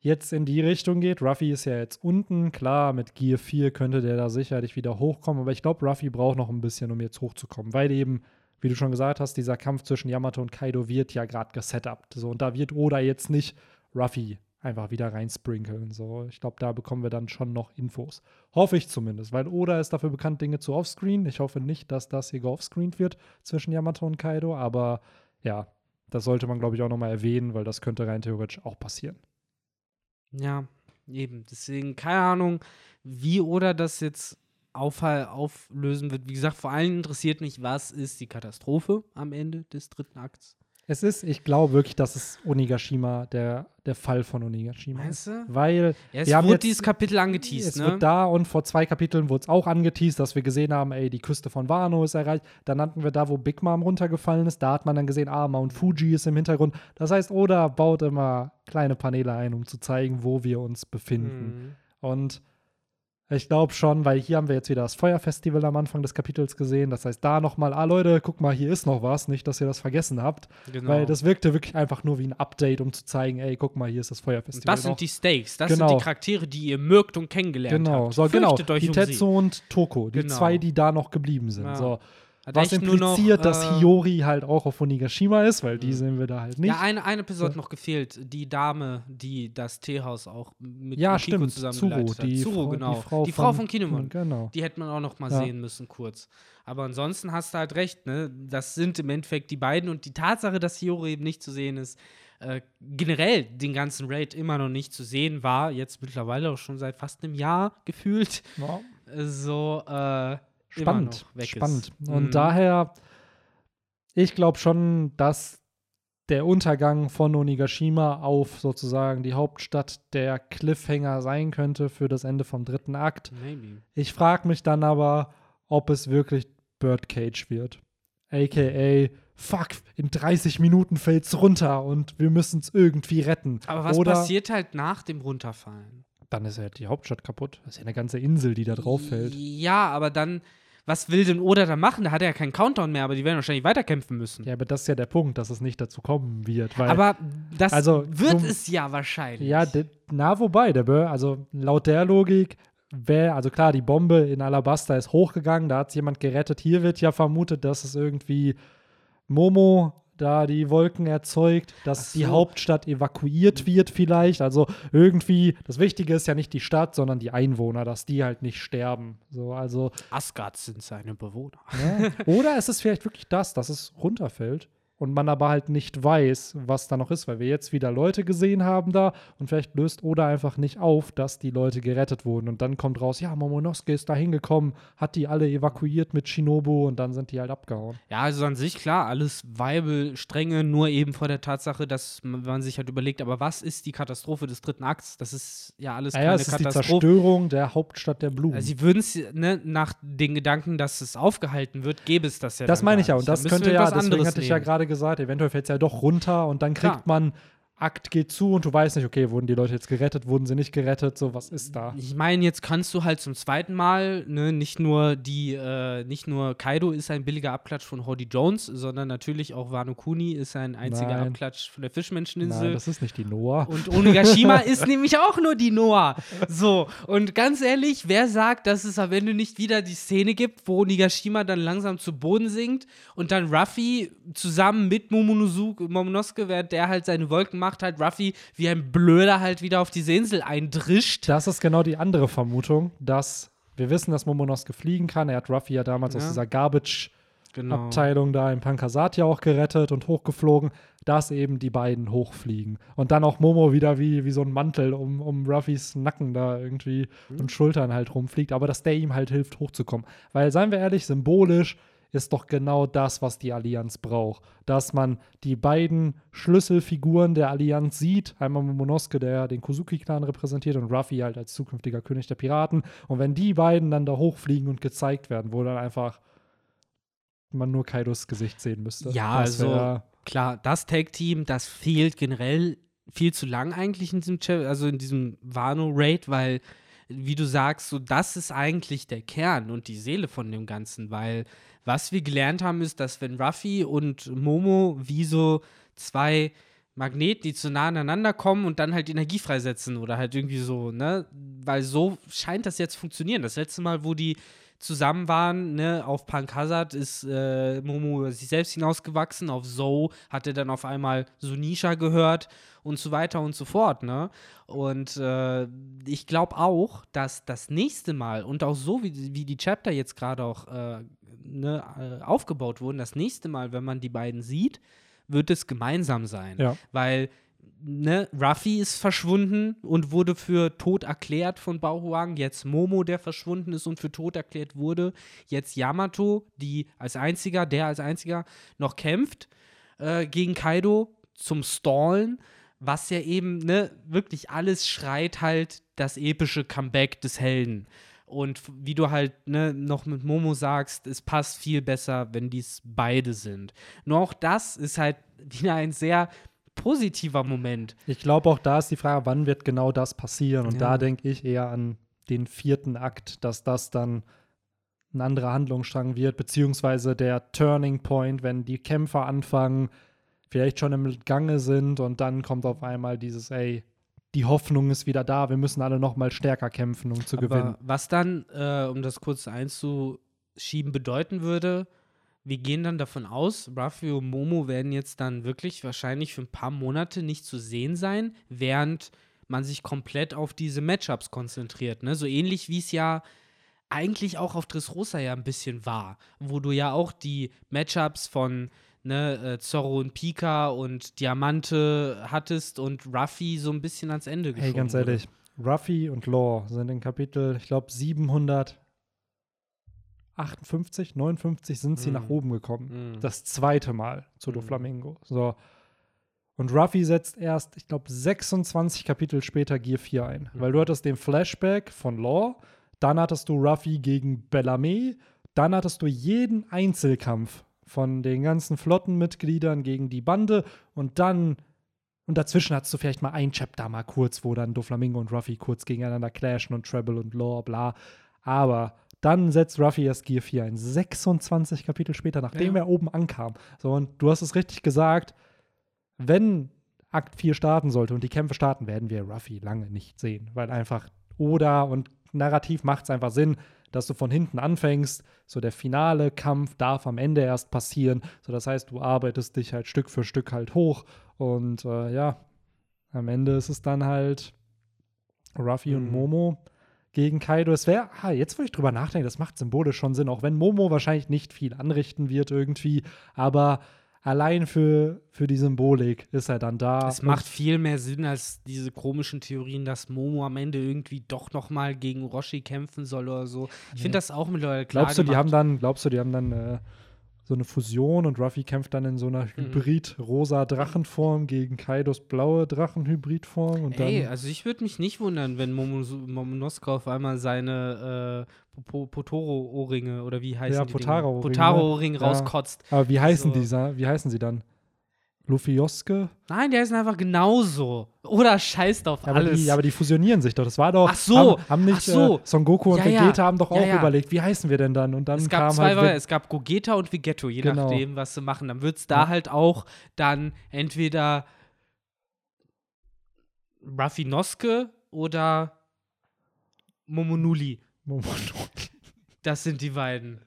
jetzt in die Richtung geht. Ruffy ist ja jetzt unten. Klar, mit Gear 4 könnte der da sicherlich wieder hochkommen. Aber ich glaube, Ruffy braucht noch ein bisschen, um jetzt hochzukommen. Weil eben, wie du schon gesagt hast, dieser Kampf zwischen Yamato und Kaido wird ja gerade gesetupt. So, und da wird Oda jetzt nicht Ruffy einfach wieder reinsprinkeln. So, ich glaube, da bekommen wir dann schon noch Infos. Hoffe ich zumindest, weil Oda ist dafür bekannt, Dinge zu offscreen. Ich hoffe nicht, dass das hier geoffscreent wird zwischen Yamato und Kaido, aber ja, das sollte man, glaube ich, auch nochmal erwähnen, weil das könnte rein theoretisch auch passieren. Ja, eben. Deswegen, keine Ahnung, wie oder das jetzt auf, auflösen wird. Wie gesagt, vor allem interessiert mich, was ist die Katastrophe am Ende des dritten Akts. Es ist, ich glaube wirklich, dass es Onigashima, der, der Fall von Onigashima ist. Meinst du? Weil Ja, es wir haben wurde jetzt- dieses Kapitel es angeteased, ne? wird da und vor zwei Kapiteln wurde es auch angeteased, dass wir gesehen haben, ey, die Küste von Wano ist erreicht. Dann hatten wir da, wo Big Mom runtergefallen ist, da hat man dann gesehen, ah, Mount Fuji ist im Hintergrund. Das heißt, Oda baut immer kleine Paneele ein, um zu zeigen, wo wir uns befinden. Mhm. Und ich glaube schon, weil hier haben wir jetzt wieder das Feuerfestival am Anfang des Kapitels gesehen. Das heißt, da nochmal, ah Leute, guck mal, hier ist noch was. Nicht, dass ihr das vergessen habt. Genau. Weil das wirkte wirklich einfach nur wie ein Update, um zu zeigen, ey, guck mal, hier ist das und Feuerfestival. das sind noch. die Stakes, das Genau. sind die Charaktere, die ihr mögt und kennengelernt Genau, habt. so, genau. Euch Die um. Tetsu und Toko, die Genau. zwei, die da noch geblieben sind. Ja. So. Hat Was nur noch, impliziert, dass äh, Hiyori halt auch auf Onigashima ist, weil die Mhm. sehen wir da halt nicht. Ja, eine, eine Person hat So. noch gefehlt. Die Dame, die das Teehaus auch mit Ja, Kiko stimmt. zusammen geleitet hat. die Zuro, Frau, genau. Die Frau, die Frau von Kinemon. Genau. Die hätte man auch noch mal Ja. sehen müssen, kurz. Aber ansonsten hast du halt recht, ne? Das sind im Endeffekt die beiden und die Tatsache, dass Hiyori eben nicht zu sehen ist, äh, generell den ganzen Raid immer noch nicht zu sehen war, jetzt mittlerweile auch schon seit fast einem Jahr gefühlt, Ja. äh, so äh, Spannend, spannend. ist. Und Mhm. daher, ich glaube schon, dass der Untergang von Onigashima auf sozusagen die Hauptstadt der Cliffhanger sein könnte für das Ende vom dritten Akt. Maybe. Ich frage mich dann aber, ob es wirklich Birdcage wird. AKA, fuck, in 30 Minuten fällt's runter und wir müssen es irgendwie retten. Aber was Oder passiert halt nach dem Runterfallen? Dann ist ja die Hauptstadt kaputt. Das ist ja eine ganze Insel, die da drauf fällt. Ja, aber dann, was will denn Oda da machen? Da hat er ja keinen Countdown mehr, aber die werden wahrscheinlich weiterkämpfen müssen. Ja, aber das ist ja der Punkt, dass es nicht dazu kommen wird. Weil, aber das also, wird so- es ja wahrscheinlich. ja, na, wobei, der Bö, also laut der Logik, wär, also klar, die Bombe in Alabasta ist hochgegangen, da hat jemand gerettet. Hier wird ja vermutet, dass es irgendwie Momo da die Wolken erzeugt, dass Ach die so. Hauptstadt evakuiert wird vielleicht. Also irgendwie, das Wichtige ist ja nicht die Stadt, sondern die Einwohner, dass die halt nicht sterben. So, also Asgard sind seine Bewohner. Ja. Oder es ist vielleicht wirklich das, dass es runterfällt und man aber halt nicht weiß, was da noch ist, weil wir jetzt wieder Leute gesehen haben da und vielleicht löst Oda einfach nicht auf, dass die Leute gerettet wurden und dann kommt raus, ja, Momonosuke ist da hingekommen, hat die alle evakuiert mit Shinobu und dann sind die halt abgehauen. Ja, also an sich klar, alles viable Stränge, nur eben vor der Tatsache, dass man, sich halt überlegt, aber was ist die Katastrophe des dritten Akts? Das ist ja alles Naja, keine es ist die Katastrophe. Zerstörung der Hauptstadt der Blumen. Also sie würden es, ne, nach den Gedanken, dass es aufgehalten wird, gäbe es das ja das meine ich ja. Und Da das könnte ja, deswegen anderes hatte ich ja gerade gesagt, eventuell fällt es ja doch runter und dann kriegt Klar. man, Akt geht zu und du weißt nicht, okay, wurden die Leute jetzt gerettet, wurden sie nicht gerettet, so was ist da? Ich meine, jetzt kannst du halt zum zweiten Mal, ne, nicht nur die, äh, nicht nur Kaido ist ein billiger Abklatsch von Howdy Jones, sondern natürlich auch Wano Kuni ist ein einziger Nein. Abklatsch von der Nein, Fischmenscheninsel. das ist nicht die Noah. Und Onigashima ist nämlich auch nur die Noah. So, und ganz ehrlich, wer sagt, dass es am Ende nicht wieder die Szene gibt, wo Onigashima dann langsam zu Boden sinkt und dann Ruffy zusammen mit Momonosuke, Momonosuke, während der halt seine Wolken macht, halt Ruffy wie ein Blöder halt wieder auf diese Insel eindrischt. Das ist genau die andere Vermutung, dass wir wissen, dass Momonosuke fliegen kann. Er hat Ruffy ja damals aus Ja. dieser Garbage-Abteilung Genau. da in Pankasat ja auch gerettet und hochgeflogen, dass eben die beiden hochfliegen. Und dann auch Momo wieder wie, wie so ein Mantel um, um Ruffys Nacken da irgendwie Mhm. und Schultern halt rumfliegt, aber dass der ihm halt hilft, hochzukommen. Weil, seien wir ehrlich, symbolisch ist doch genau das, was die Allianz braucht. Dass man die beiden Schlüsselfiguren der Allianz sieht. Einmal Momonosuke, der den Kozuki-Clan repräsentiert, und Ruffy halt als zukünftiger König der Piraten. Und wenn die beiden dann da hochfliegen und gezeigt werden, wo dann einfach man nur Kaidos Gesicht sehen müsste. Ja, Das also klar, das Tag-Team, das fehlt generell viel zu lang eigentlich in diesem, also in diesem Wano-Raid, weil, wie du sagst, so das ist eigentlich der Kern und die Seele von dem Ganzen, weil was wir gelernt haben, ist, dass wenn Ruffy und Momo wie so zwei Magneten, die zu nah aneinander kommen und dann halt Energie freisetzen oder halt irgendwie so, ne? Weil so scheint das jetzt zu funktionieren. Das letzte Mal, wo die zusammen waren, ne, auf Punk Hazard ist äh, Momo über sich selbst hinausgewachsen, auf Zoe hat er dann auf einmal Sunisha gehört und so weiter und so fort, ne? Und äh, ich glaube auch, dass das nächste Mal und auch so, wie, wie die Chapter jetzt gerade auch äh, ne, äh, aufgebaut wurden, das nächste Mal, wenn man die beiden sieht, wird es gemeinsam sein. Ja. Weil ne, Ruffy ist verschwunden und wurde für tot erklärt von Bauhuang. Jetzt Momo, der verschwunden ist und für tot erklärt wurde. Jetzt Yamato, die als einziger, der als einziger noch kämpft äh, gegen Kaido zum Stallen. Was ja eben, ne, wirklich alles schreit halt das epische Comeback des Helden. Und wie du halt ne, noch mit Momo sagst, es passt viel besser, wenn dies beide sind. Nur auch das ist halt wieder ein sehr positiver Moment. Ich glaube, auch da ist die Frage, wann wird genau das passieren? Und Ja. da denke ich eher an den vierten Akt, dass das dann ein anderer Handlungsstrang wird, beziehungsweise der Turning Point, wenn die Kämpfer anfangen, vielleicht schon im Gange sind und dann kommt auf einmal dieses, ey, die Hoffnung ist wieder da, wir müssen alle noch mal stärker kämpfen, um zu gewinnen. Aber was dann, äh, um das kurz einzuschieben, bedeuten würde, wir gehen dann davon aus, Ruffy und Momo werden jetzt dann wirklich wahrscheinlich für ein paar Monate nicht zu sehen sein, während man sich komplett auf diese Matchups konzentriert. Ne? So ähnlich wie es ja eigentlich auch auf Dressrosa ja ein bisschen war, wo du ja auch die Matchups von ne, äh, Zorro und Pika und Diamante hattest und Ruffy so ein bisschen ans Ende geschoben Hey, ganz ehrlich, Ruffy und Law sind in Kapitel, ich glaube, 758, 59 sind sie Mhm. nach oben gekommen. Mhm. Das zweite Mal zu Mhm. Doflamingo. So. Und Ruffy setzt erst, ich glaube, 26 Kapitel später Gear 4 ein. Mhm. Weil du hattest den Flashback von Law, dann hattest du Ruffy gegen Bellamy, dann hattest du jeden Einzelkampf von den ganzen Flottenmitgliedern gegen die Bande und dann und dazwischen hattest du vielleicht mal ein Chapter mal kurz, wo dann Doflamingo und Ruffy kurz gegeneinander clashen und Treble und Law, bla. Aber Dann setzt Ruffy erst Gear 4 ein. 26 Kapitel später, nachdem Ja. er oben ankam. So, und du hast es richtig gesagt, wenn Akt 4 starten sollte und die Kämpfe starten, werden wir Ruffy lange nicht sehen. Weil einfach Oda und narrativ macht es einfach Sinn, dass du von hinten anfängst. So der finale Kampf darf am Ende erst passieren. So das heißt, du arbeitest dich halt Stück für Stück halt hoch. Und äh, ja, am Ende ist es dann halt Ruffy und Mhm. Momo gegen Kaido. Es wäre, ah, jetzt wo ich drüber nachdenke, das macht symbolisch schon Sinn, auch wenn Momo wahrscheinlich nicht viel anrichten wird irgendwie, aber allein für, für die Symbolik ist er dann da. Es macht viel mehr Sinn als diese komischen Theorien, dass Momo am Ende irgendwie doch noch mal gegen Roshi kämpfen soll oder so. Ich finde das auch mittlerweile klar Glaubst du, die gemacht. haben dann, glaubst du, die haben dann äh, so eine Fusion und Ruffy kämpft dann in so einer Mhm. Hybrid-rosa Drachenform gegen Kaidos blaue Drachenhybridform und dann. Ey, also ich würde mich nicht wundern, wenn Momo- Momonosuke auf einmal seine äh, Potoro-Ohrringe oder wie heißen Ja, die? Potaro-Ohrringe, Potaro-Ohrring ja. rauskotzt. aber wie heißen so- die? sa- Wie heißen sie dann? Luffy-Joske? Nein, der ist einfach genauso. Oder scheißt auf Aber alles. die, aber die fusionieren sich doch. Das war doch. Ach so, Haben, haben nicht ach so. Äh, Son Goku und Ja, ja. Vegeta haben doch Ja, auch ja. überlegt, wie heißen wir denn dann? Und dann es gab zwei halt. Es gab Gogeta und Vegetto, je Genau. nachdem, was sie machen. Dann wird es da Ja. halt auch dann entweder Ruffy Noske oder Momonuli. Momonosuke. Das sind die beiden.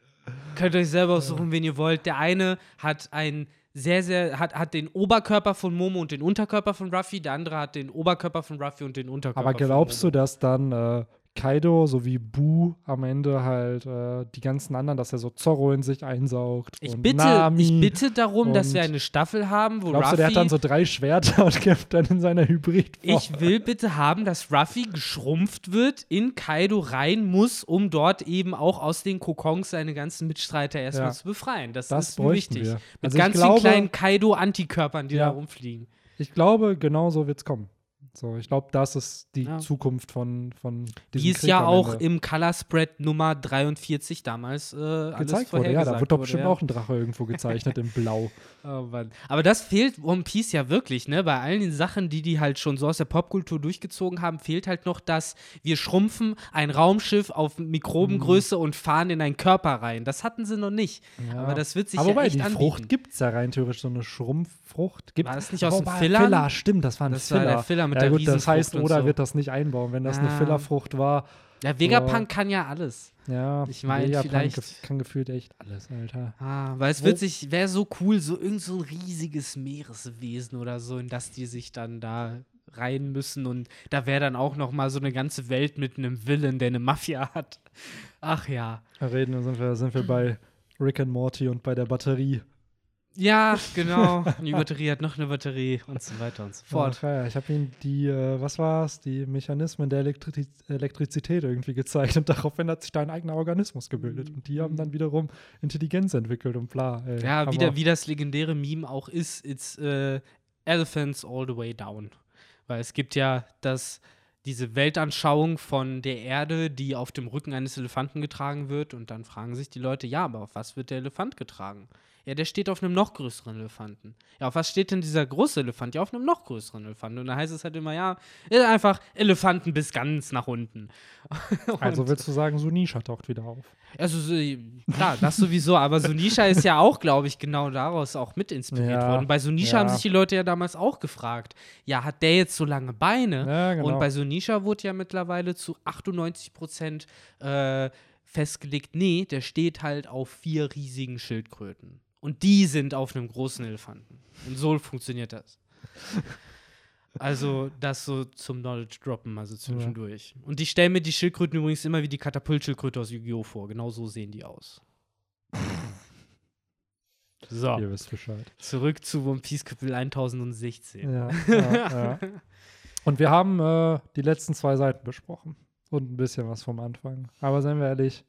Könnt ihr euch selber aussuchen, wen ihr wollt. Der eine hat ein sehr, sehr, hat, hat den Oberkörper von Momo und den Unterkörper von Ruffy. Der andere hat den Oberkörper von Ruffy und den Unterkörper Aber glaubst du, dass dann äh, Kaido sowie Bu am Ende halt äh, die ganzen anderen, dass er so Zorro in sich einsaugt? Ich und bitte, Nami. ich bitte darum, dass wir eine Staffel haben, wo Glaubst Ruffy du, der hat dann so drei Schwerter und kämpft dann in seiner Hybridform? Ich will bitte haben, dass Ruffy geschrumpft wird, in Kaido rein muss, um dort eben auch aus den Kokons seine ganzen Mitstreiter erstmal Ja. zu befreien. Das, Das ist wichtig. wir. Mit Also ganz glaube- vielen kleinen Kaido-Antikörpern, die Ja. da rumfliegen. Ich glaube, genau so wird es kommen. So, ich glaube, das ist die Ja. Zukunft von, von diesem es Krieg ja auch im Color Spread Nummer 43 damals äh, alles gezeigt wurde. Ja, da wird doch bestimmt ja. auch ein Drache irgendwo gezeichnet in Blau. Oh Mann. Aber das fehlt One Piece ja wirklich, ne? Bei allen den Sachen, die die halt schon so aus der Popkultur durchgezogen haben, fehlt halt noch das, wir schrumpfen ein Raumschiff auf Mikrobengröße und fahren in einen Körper rein. Das hatten sie noch nicht. Ja. Aber das wird sich Aber ja wobei, echt die anbieten. Frucht gibt es ja rein theoretisch, so eine Schrumpffrucht. Gibt, War das nicht aus dem Wobei, Fillern? Filler, stimmt, das war ein Das war Filler. der Filler mit ja, der gut, das heißt, oder so. wird das nicht einbauen, wenn das eine Ja. Fillerfrucht war. Ja, Vegapunk kann ja alles. Ja, Ich mein, Vegapunk vielleicht- gef- kann gefühlt echt alles, Alter. Ah, weil es wird sich, wäre so cool, so irgend so ein riesiges Meereswesen oder so, in das die sich dann da rein müssen und da wäre dann auch noch mal so eine ganze Welt mit einem Villain, der eine Mafia hat. Ach ja. Da reden wir, sind wir, sind wir bei Rick and Morty und bei der Batterie. Ja, genau. Die Batterie hat noch eine Batterie und so weiter und so fort. Ja, ich habe ihm die, äh, was war es, die Mechanismen der Elektri Elektrizität irgendwie gezeigt und daraufhin hat sich da ein eigener Organismus gebildet. Und die haben dann wiederum Intelligenz entwickelt und bla. Ey, Ja, wieder wie das legendäre Meme auch ist, it's äh, Elephants all the way down. Weil es gibt ja das, diese Weltanschauung von der Erde, die auf dem Rücken eines Elefanten getragen wird. Und dann fragen sich die Leute, ja, aber auf was wird der Elefant getragen? Ja, der steht auf einem noch größeren Elefanten. Ja, auf was steht denn dieser große Elefant? Ja, auf einem noch größeren Elefanten. Und da heißt es halt immer, ja, ist einfach Elefanten bis ganz nach unten. Also willst du sagen, Sunisha taucht wieder auf? also, so, klar, das sowieso, aber Sunisha ist ja auch, glaube ich, genau daraus auch mit inspiriert Ja, worden. Bei Sunisha ja. haben sich die Leute ja damals auch gefragt, ja, hat der jetzt so lange Beine? Ja, genau. Und bei Sunisha wurde ja mittlerweile zu 98 Prozent äh, festgelegt, nee, der steht halt auf vier riesigen Schildkröten. Und die sind auf einem großen Elefanten. Und so funktioniert das. Also, das so zum Knowledge droppen, also zwischendurch. Und ich stelle mir die Schildkröten übrigens immer wie die Katapultschildkröte aus Yu-Gi-Oh! vor. Genau so sehen die aus. So, Ihr wisst Bescheid. zurück zu One Piece Kapitel 1016. Ja, ja, ja. Und wir haben äh, die letzten zwei Seiten besprochen. Und ein bisschen was vom Anfang. Aber seien wir ehrlich,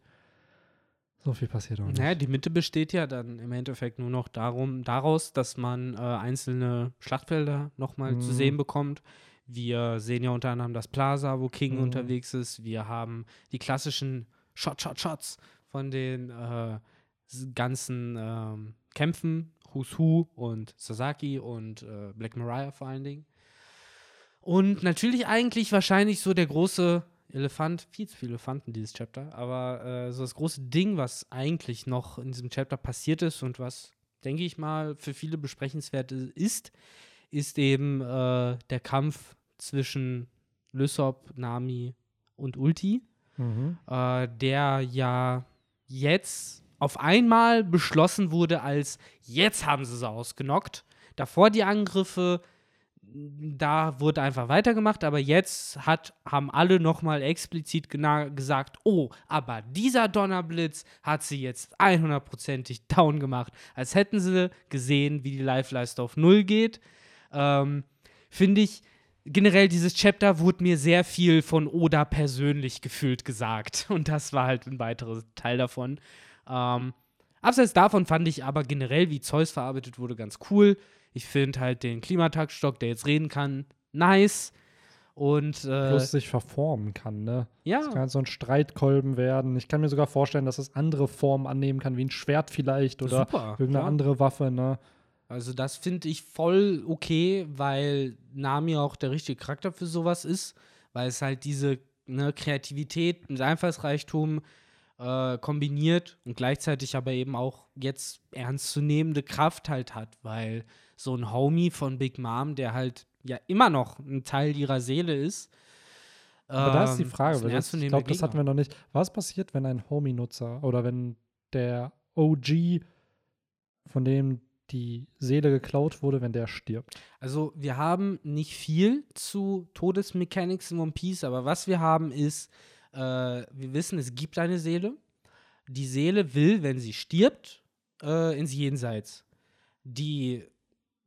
so viel passiert auch nicht. Naja, die Mitte besteht ja dann im Endeffekt nur noch darum, daraus, dass man äh, einzelne Schlachtfelder nochmal zu Mhm. sehen bekommt. Wir sehen ja unter anderem das Plaza, wo King Mhm. unterwegs ist. Wir haben die klassischen Shot, Shot, Shots von den äh, ganzen ähm, Kämpfen, Who's Who und Sasaki und äh, Black Mariah vor allen Dingen. Und natürlich eigentlich wahrscheinlich so der große Elefant, viel zu viele Elefanten, dieses Chapter. Aber äh, so das große Ding, was eigentlich noch in diesem Chapter passiert ist und was, denke ich mal, für viele besprechenswert ist, ist eben äh, der Kampf zwischen Lysop, Nami und Ulti, Mhm. äh, der ja jetzt auf einmal beschlossen wurde als jetzt haben sie sie ausgenockt. Davor die Angriffe, da wurde einfach weitergemacht, aber jetzt hat, haben alle nochmal explizit gesagt, oh, aber dieser Donnerblitz hat sie jetzt 100%ig down gemacht, als hätten sie gesehen, wie die Live-Leiste auf Null geht. Ähm, Finde ich, generell dieses Chapter wurde mir sehr viel von Oda persönlich gefühlt gesagt und das war halt ein weiterer Teil davon. Ähm, abseits davon fand ich aber generell, wie Zeus verarbeitet wurde, ganz cool. Ich finde halt den Klimataktstock, der jetzt reden kann, nice. Und äh, Plus sich verformen kann, ne? ja, Das kann so ein Streitkolben werden. Ich kann mir sogar vorstellen, dass es andere Formen annehmen kann, wie ein Schwert vielleicht oder super. irgendeine ja. andere Waffe, ne? Also das finde ich voll okay, weil Nami auch der richtige Charakter für sowas ist, weil es halt diese ne, Kreativität und Einfallsreichtum äh, kombiniert und gleichzeitig aber eben auch jetzt ernstzunehmende Kraft halt hat, weil so ein Homie von Big Mom, der halt ja immer noch ein Teil ihrer Seele ist. Aber da ist die ähm, Frage, ist weil das, ich glaube, das hatten wir noch nicht. Was passiert, wenn ein Homie-Nutzer oder wenn der OG, von dem die Seele geklaut wurde, wenn der stirbt? Also, wir haben nicht viel zu Todesmechanics in One Piece, aber was wir haben ist, äh, wir wissen, es gibt eine Seele. Die Seele will, wenn sie stirbt, äh, ins Jenseits. Die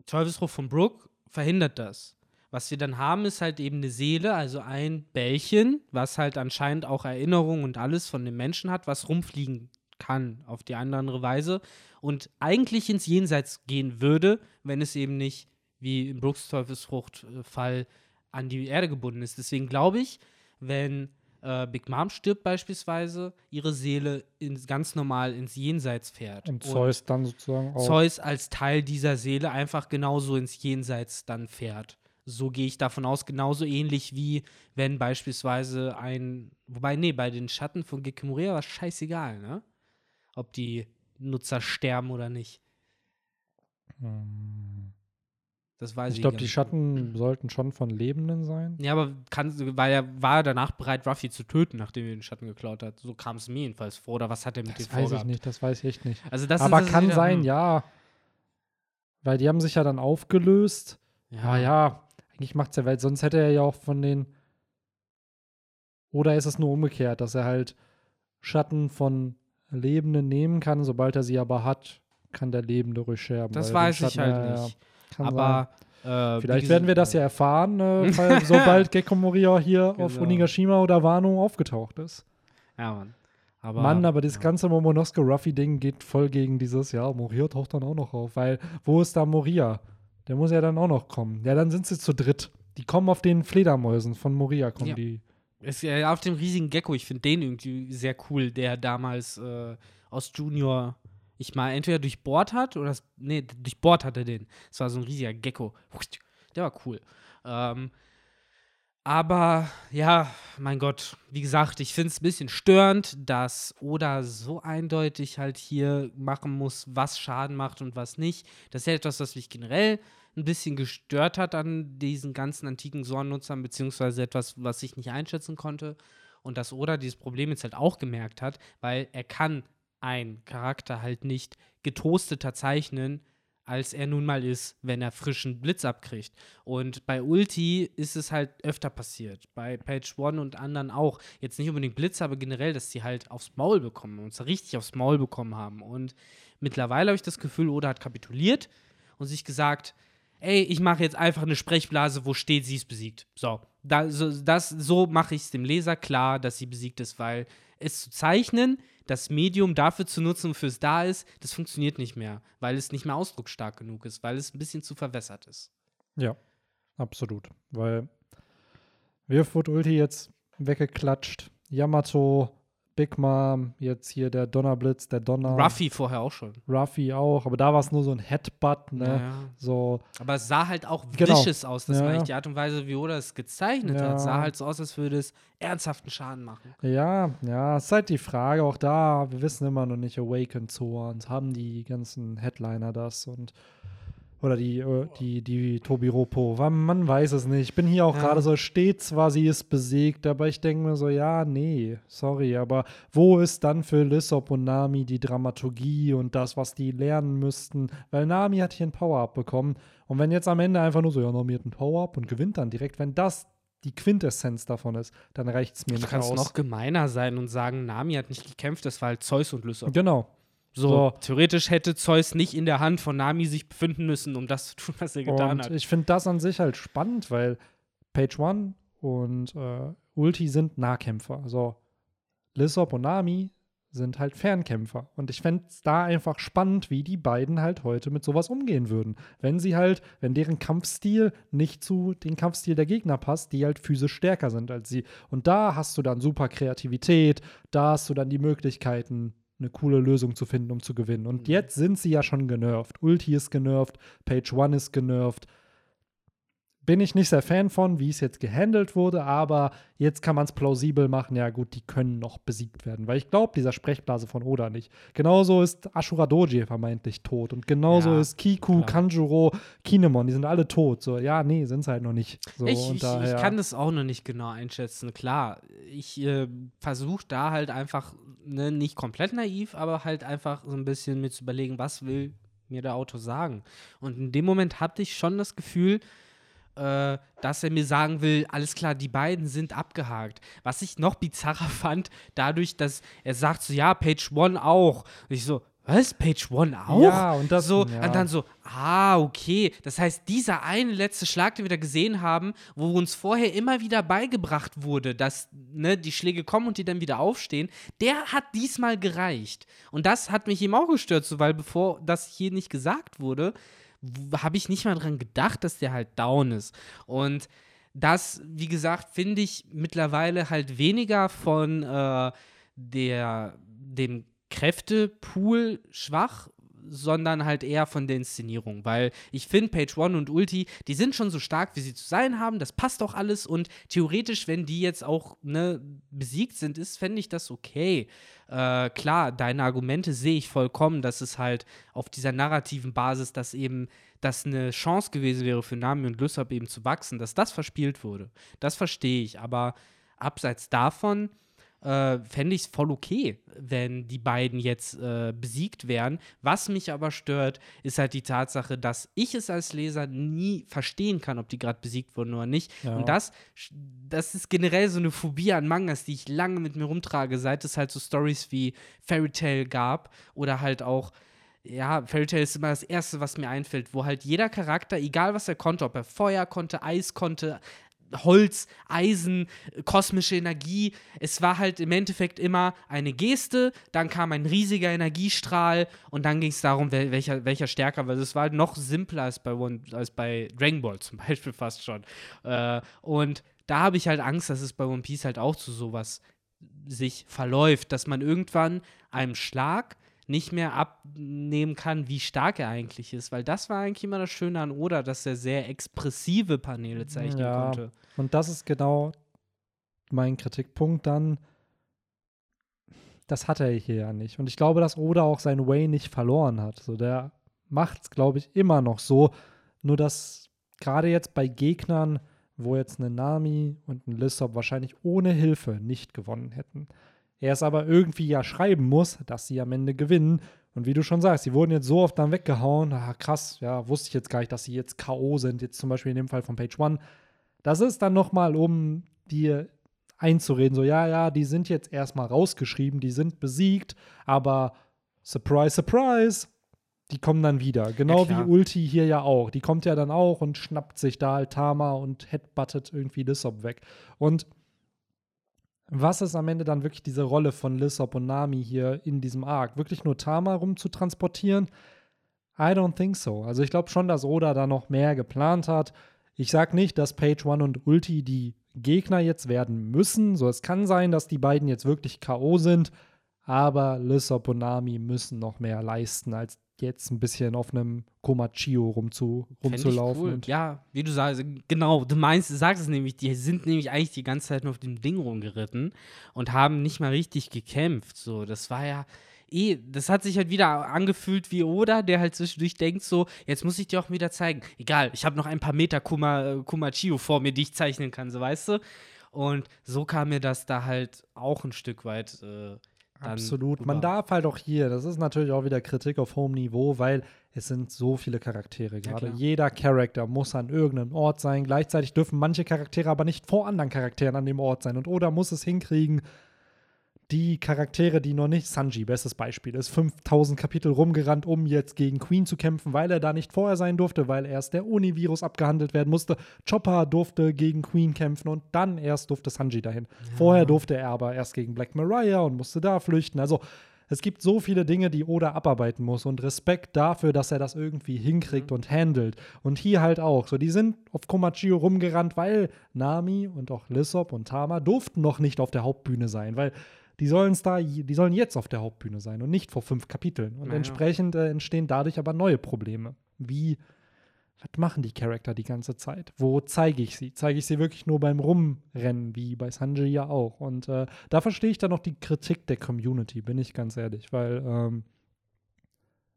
Teufelsfrucht von Brook verhindert das. Was wir dann haben, ist halt eben eine Seele, also ein Bällchen, was halt anscheinend auch Erinnerungen und alles von dem Menschen hat, was rumfliegen kann auf die eine oder andere Weise und eigentlich ins Jenseits gehen würde, wenn es eben nicht, wie im Brooks Teufelsfrucht-Fall, an die Erde gebunden ist. Deswegen glaube ich, wenn äh, Big Mom stirbt beispielsweise, ihre Seele ins, ganz normal ins Jenseits fährt. Und Zeus dann sozusagen auch. Zeus als Teil dieser Seele einfach genauso ins Jenseits dann fährt. So gehe ich davon aus, genauso ähnlich wie wenn beispielsweise ein, wobei, nee, bei den Schatten von Gekimura war es scheißegal, ne? Ob die Nutzer sterben oder nicht. Hm. Das weiß ich Ich glaube, die nicht. Schatten sollten schon von Lebenden sein. Ja, aber kann, war, er, war danach bereit, Ruffy zu töten, nachdem er den Schatten geklaut hat? So kam es mir jedenfalls vor. Oder was hat er mit Das dem weiß ich nicht, das weiß ich echt nicht. Also das Aber ist, das kann wieder, sein, hm. ja. Weil die haben sich ja dann aufgelöst. Ja, ja, eigentlich macht's ja, weil sonst hätte er ja auch von den. Oder ist es nur umgekehrt, dass er halt Schatten von Lebenden nehmen kann, sobald er sie aber hat, kann der Lebende ruhig sterben. Das weil weiß ich halt ja, nicht. Kann Aber äh, Vielleicht werden wir das ja erfahren, äh, sobald Gekko Moria hier auf Genau. Onigashima oder Wano aufgetaucht ist. Ja, Mann. Aber, Mann, aber das ja. ganze Momonosuke-Ruffy-Ding geht voll gegen dieses, ja, Moria taucht dann auch noch auf, weil wo ist da Moria? Der muss ja dann auch noch kommen. Ja, dann sind sie zu dritt. Die kommen auf den Fledermäusen von Moria, kommen Ja. die. Ist ja auf dem riesigen Gecko, ich finde den irgendwie sehr cool, der damals äh, aus Junior, ich mal entweder durchbohrt hat oder, das- nee, durchbohrt hat er den. Es war so ein riesiger Gecko. Der war cool. Ähm, aber ja, mein Gott, wie gesagt, ich finde es ein bisschen störend, dass Oda so eindeutig halt hier machen muss, was Schaden macht und was nicht. Das ist ja etwas, was mich generell ein bisschen gestört hat an diesen ganzen antiken Zorn-Nutzern, beziehungsweise etwas, was ich nicht einschätzen konnte. Und dass Oda dieses Problem jetzt halt auch gemerkt hat, weil er kann einen Charakter halt nicht getoasteter zeichnen, als er nun mal ist, wenn er frischen Blitz abkriegt. Und bei Ulti ist es halt öfter passiert. Bei Page One und anderen auch. Jetzt nicht unbedingt Blitz, aber generell, dass sie halt aufs Maul bekommen und zwar richtig aufs Maul bekommen haben. Und mittlerweile habe ich das Gefühl, Oda hat kapituliert und sich gesagt, ey, ich mache jetzt einfach eine Sprechblase, wo steht, sie ist besiegt. So, da, so, das, so mache ich es dem Leser klar, dass sie besiegt ist, weil es zu zeichnen, das Medium dafür zu nutzen, wofür es da ist, das funktioniert nicht mehr, weil es nicht mehr ausdrucksstark genug ist, weil es ein bisschen zu verwässert ist. Ja, absolut. Weil Wirf wird Ulti jetzt weggeklatscht. Yamato Big Mom, jetzt hier der Donnerblitz, der Donner. Ruffy vorher auch schon. Ruffy auch, aber da war es nur so ein Headbutt, ne? Ja. So, Aber es sah halt auch Genau. vicious aus. Das Ja, war eigentlich die Art und Weise, wie Oda es gezeichnet Ja. hat. Sah halt so aus, als würde es ernsthaften Schaden machen. ja, ja, ist halt die Frage, auch da, wir wissen immer noch nicht, Awakened Swans, haben die ganzen Headliner das und oder die, äh, die, die Tobi Ropo, man, weiß es nicht. Ich bin hier auch Ja. gerade so, steht zwar, sie ist besiegt, aber ich denke mir so, ja, nee, sorry, aber wo ist dann für Lissop und Nami die Dramaturgie und das, was die lernen müssten? Weil Nami hat hier ein Power-Up bekommen und wenn jetzt am Ende einfach nur so, ja, Nami hat ein Power-Up und gewinnt dann direkt, wenn das die Quintessenz davon ist, dann reicht es mir Du nicht kannst aus. noch gemeiner sein und sagen, Nami hat nicht gekämpft, das war halt Zeus und Lysop. Genau. So, So. theoretisch hätte Zeus nicht in der Hand von Nami sich befinden müssen, um das zu tun, was er getan Und hat. ich finde das an sich halt spannend, weil Page One und äh, Ulti sind Nahkämpfer. Also Lissop und Nami sind halt Fernkämpfer. Und ich fände es da einfach spannend, wie die beiden halt heute mit sowas umgehen würden. Wenn sie halt, wenn deren Kampfstil nicht zu dem Kampfstil der Gegner passt, die halt physisch stärker sind als sie. Und da hast du dann super Kreativität, da hast du dann die Möglichkeiten, eine coole Lösung zu finden, um zu gewinnen. Und Mhm. jetzt sind sie ja schon genervt. Ulti ist genervt, Page One ist genervt. Bin ich nicht sehr Fan von, wie es jetzt gehandelt wurde, aber jetzt kann man es plausibel machen. Ja, gut, die können noch besiegt werden, weil ich glaube dieser Sprechblase von Oda nicht. Genauso ist Ashura Doji vermeintlich tot und genauso Ja, ist Kiku, klar. Kanjuro, Kinemon, die sind alle tot. So, ja, nee, sind sie halt noch nicht. So, ich, ich, ich kann das auch noch nicht genau einschätzen. Klar, ich äh, versuche da halt einfach, ne, nicht komplett naiv, aber halt einfach so ein bisschen mir zu überlegen, was will mir der Autor sagen. Und in dem Moment hatte ich schon das Gefühl, äh, dass er mir sagen will, alles klar, die beiden sind abgehakt. Was ich noch bizarrer fand, dadurch, dass er sagt so, ja, Page One auch. Und ich so, was? Page One auch? Ja, und das- so, ja. und dann so, ah, okay. Das heißt, dieser eine letzte Schlag, den wir da gesehen haben, wo uns vorher immer wieder beigebracht wurde, dass ne, die Schläge kommen und die dann wieder aufstehen, der hat diesmal gereicht. Und das hat mich eben auch gestört, so, weil bevor das hier nicht gesagt wurde, habe ich nicht mal dran gedacht, dass der halt down ist. Und das, wie gesagt, finde ich mittlerweile halt weniger von äh, der, dem Kräftepool schwach, sondern halt eher von der Inszenierung. Weil ich finde, Page One und Ulti, die sind schon so stark, wie sie zu sein haben. Das passt auch alles. Und theoretisch, wenn die jetzt auch ne, besiegt sind, ist, fände ich das okay. Äh, klar, deine Argumente sehe ich vollkommen, dass es halt auf dieser narrativen Basis, dass eben das eine Chance gewesen wäre für Nami und Lysop eben zu wachsen, dass das verspielt wurde. Das verstehe ich. Aber abseits davon äh, fände ich es voll okay, wenn die beiden jetzt äh, besiegt wären. Was mich aber stört, ist halt die Tatsache, dass ich es als Leser nie verstehen kann, ob die gerade besiegt wurden oder nicht. Ja. Und das, das ist generell so eine Phobie an Mangas, die ich lange mit mir rumtrage, seit es halt so Stories wie Fairy Tail gab oder halt auch ja, Fairy Tail ist immer das Erste, was mir einfällt, wo halt jeder Charakter, egal was er konnte, ob er Feuer konnte, Eis konnte, Holz, Eisen, äh, kosmische Energie. Es war halt im Endeffekt immer eine Geste, dann kam ein riesiger Energiestrahl und dann ging es darum, wel welcher, welcher stärker war. Es war halt noch simpler als bei, One, als bei Dragon Ball zum Beispiel fast schon. Äh, und da habe ich halt Angst, dass es bei One Piece halt auch zu sowas sich verläuft, dass man irgendwann einem Schlag nicht mehr abnehmen kann, wie stark er eigentlich ist, weil das war eigentlich immer das Schöne an Oda, dass er sehr expressive Paneele zeichnen Ja. konnte. Und das ist genau mein Kritikpunkt dann. Das hat er hier ja nicht. Und ich glaube, dass Oda auch seinen Way nicht verloren hat. So, der macht es, glaube ich, immer noch so. Nur dass gerade jetzt bei Gegnern, wo jetzt eine Nami und ein Lissop wahrscheinlich ohne Hilfe nicht gewonnen hätten. Er es aber irgendwie ja schreiben muss, dass sie am Ende gewinnen. Und wie du schon sagst, sie wurden jetzt so oft dann weggehauen. Ah, krass, ja, wusste ich jetzt gar nicht, dass sie jetzt K.O. sind. Jetzt zum Beispiel in dem Fall von Page One. Das ist dann nochmal, um dir einzureden, so, ja, ja, die sind jetzt erstmal rausgeschrieben, die sind besiegt, aber surprise, surprise, die kommen dann wieder. Genau Ja, wie. Ulti hier ja auch. Die kommt ja dann auch und schnappt sich da halt Tama und headbuttet irgendwie Lissop weg. Und was ist am Ende dann wirklich diese Rolle von Lissop und Nami hier in diesem Arc? Wirklich nur Tama rumzutransportieren? I don't think so. Also ich glaube schon, dass Oda da noch mehr geplant hat. Ich sag nicht, dass Page One und Ulti die Gegner jetzt werden müssen. So, es kann sein, dass die beiden jetzt wirklich K.O. sind, aber Lissop und Nami müssen noch mehr leisten, als jetzt ein bisschen auf einem Komachio rumzu, rumzulaufen. Cool. Ja, wie du sagst, genau, du meinst, du sagst es nämlich, die sind nämlich eigentlich die ganze Zeit nur auf dem Ding rumgeritten und haben nicht mal richtig gekämpft. So, das war ja, eh, das hat sich halt wieder angefühlt wie Oda, der halt zwischendurch denkt so, jetzt muss ich dir auch wieder zeigen. Egal, ich habe noch ein paar Meter Kuma, Kumachio vor mir, die ich zeichnen kann, so weißt du. Und so kam mir das da halt auch ein Stück weit äh, Absolut. Rüber. Man darf halt auch hier, das ist natürlich auch wieder Kritik auf hohem Niveau, weil es sind so viele Charaktere gerade. Ja, Jeder Charakter muss an irgendeinem Ort sein. Gleichzeitig dürfen manche Charaktere aber nicht vor anderen Charakteren an dem Ort sein. Und Oda muss es hinkriegen, die Charaktere, die noch nicht, Sanji, bestes Beispiel, ist 5000 Kapitel rumgerannt, um jetzt gegen Queen zu kämpfen, weil er da nicht vorher sein durfte, weil erst der Univirus abgehandelt werden musste. Chopper durfte gegen Queen kämpfen und dann erst durfte Sanji dahin. Ja. Vorher durfte er aber erst gegen Black Mariah und musste da flüchten. Also es gibt so viele Dinge, die Oda abarbeiten muss und Respekt dafür, dass er das irgendwie hinkriegt mhm. und handelt. Und hier halt auch. So, die sind auf Komachio rumgerannt, weil Nami und auch Lissop und Tama durften noch nicht auf der Hauptbühne sein, weil die sollen da, die sollen jetzt auf der Hauptbühne sein und nicht vor fünf Kapiteln. Und naja. entsprechend äh, entstehen dadurch aber neue Probleme. Wie, was machen die Charakter die ganze Zeit? Wo zeige ich sie? Zeige ich sie wirklich nur beim Rumrennen, wie bei Sanji ja auch? Und äh, da verstehe ich dann noch die Kritik der Community, bin ich ganz ehrlich, weil ähm,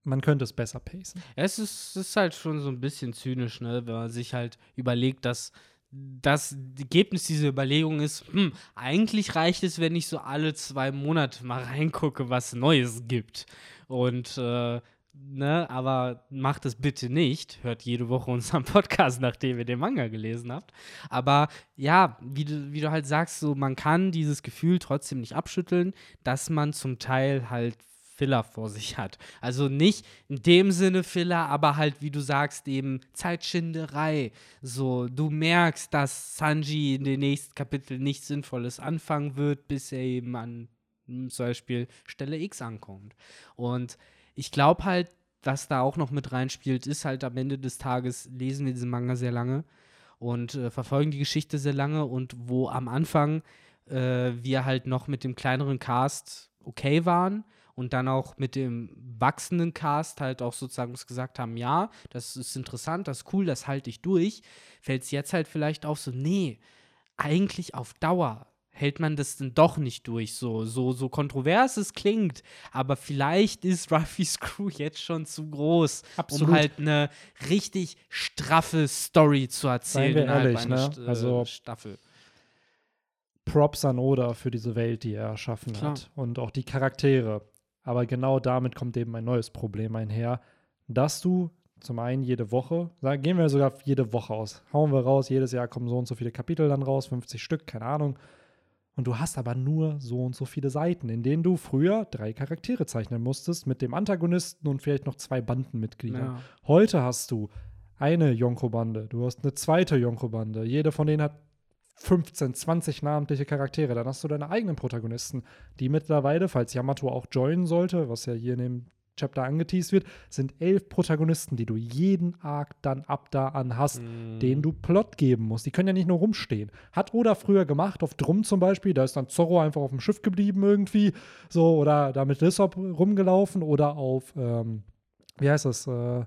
man könnte es besser pacen. Es ist, es ist halt schon so ein bisschen zynisch, ne, wenn man sich halt überlegt, dass das Ergebnis dieser Überlegung ist, hm, eigentlich reicht es, wenn ich so alle zwei Monate mal reingucke, was Neues gibt. Und äh, ne, aber macht es bitte nicht. Hört jede Woche unseren Podcast, nachdem ihr den Manga gelesen habt. Aber ja, wie du, wie du halt sagst, so man kann dieses Gefühl trotzdem nicht abschütteln, dass man zum Teil halt Filler vor sich hat. Also nicht in dem Sinne Filler, aber halt, wie du sagst, eben Zeitschinderei. So, du merkst, dass Sanji in den nächsten Kapiteln nichts Sinnvolles anfangen wird, bis er eben an zum Beispiel Stelle X ankommt. Und ich glaube halt, was da auch noch mit reinspielt, ist halt am Ende des Tages lesen wir diesen Manga sehr lange und äh, verfolgen die Geschichte sehr lange und wo am Anfang äh, wir halt noch mit dem kleineren Cast okay waren, und dann auch mit dem wachsenden Cast halt auch sozusagen gesagt haben, ja, das ist interessant, das ist cool, das halte ich durch, fällt es jetzt halt vielleicht auch so, nee, eigentlich auf Dauer hält man das denn doch nicht durch, so, so, so kontrovers es klingt, aber vielleicht ist Ruffys Crew jetzt schon zu groß, Absolut. um halt eine richtig straffe Story zu erzählen ehrlich, ne? St also, Staffel. Props an Oda für diese Welt, die er erschaffen Klar. hat. Und auch die Charaktere. Aber genau damit kommt eben ein neues Problem einher, dass du zum einen jede Woche, sagen, gehen wir sogar jede Woche aus, hauen wir raus, jedes Jahr kommen so und so viele Kapitel dann raus, 50 Stück, keine Ahnung. Und du hast aber nur so und so viele Seiten, in denen du früher drei Charaktere zeichnen musstest, mit dem Antagonisten und vielleicht noch zwei Bandenmitglieder. Ja. Heute hast du eine Yonko-Bande, du hast eine zweite Yonko-Bande. Jede von denen hat 15, 20 namentliche Charaktere. Dann hast du deine eigenen Protagonisten, die mittlerweile, falls Yamato auch joinen sollte, was ja hier in dem Chapter angeteased wird, sind elf Protagonisten, die du jeden Arc dann ab da an hast, mm. denen du Plot geben musst. Die können ja nicht nur rumstehen. Hat Oda früher gemacht, auf Drum zum Beispiel, da ist dann Zorro einfach auf dem Schiff geblieben irgendwie, so, oder da mit Lissop rumgelaufen, oder auf, ähm, wie heißt das, äh,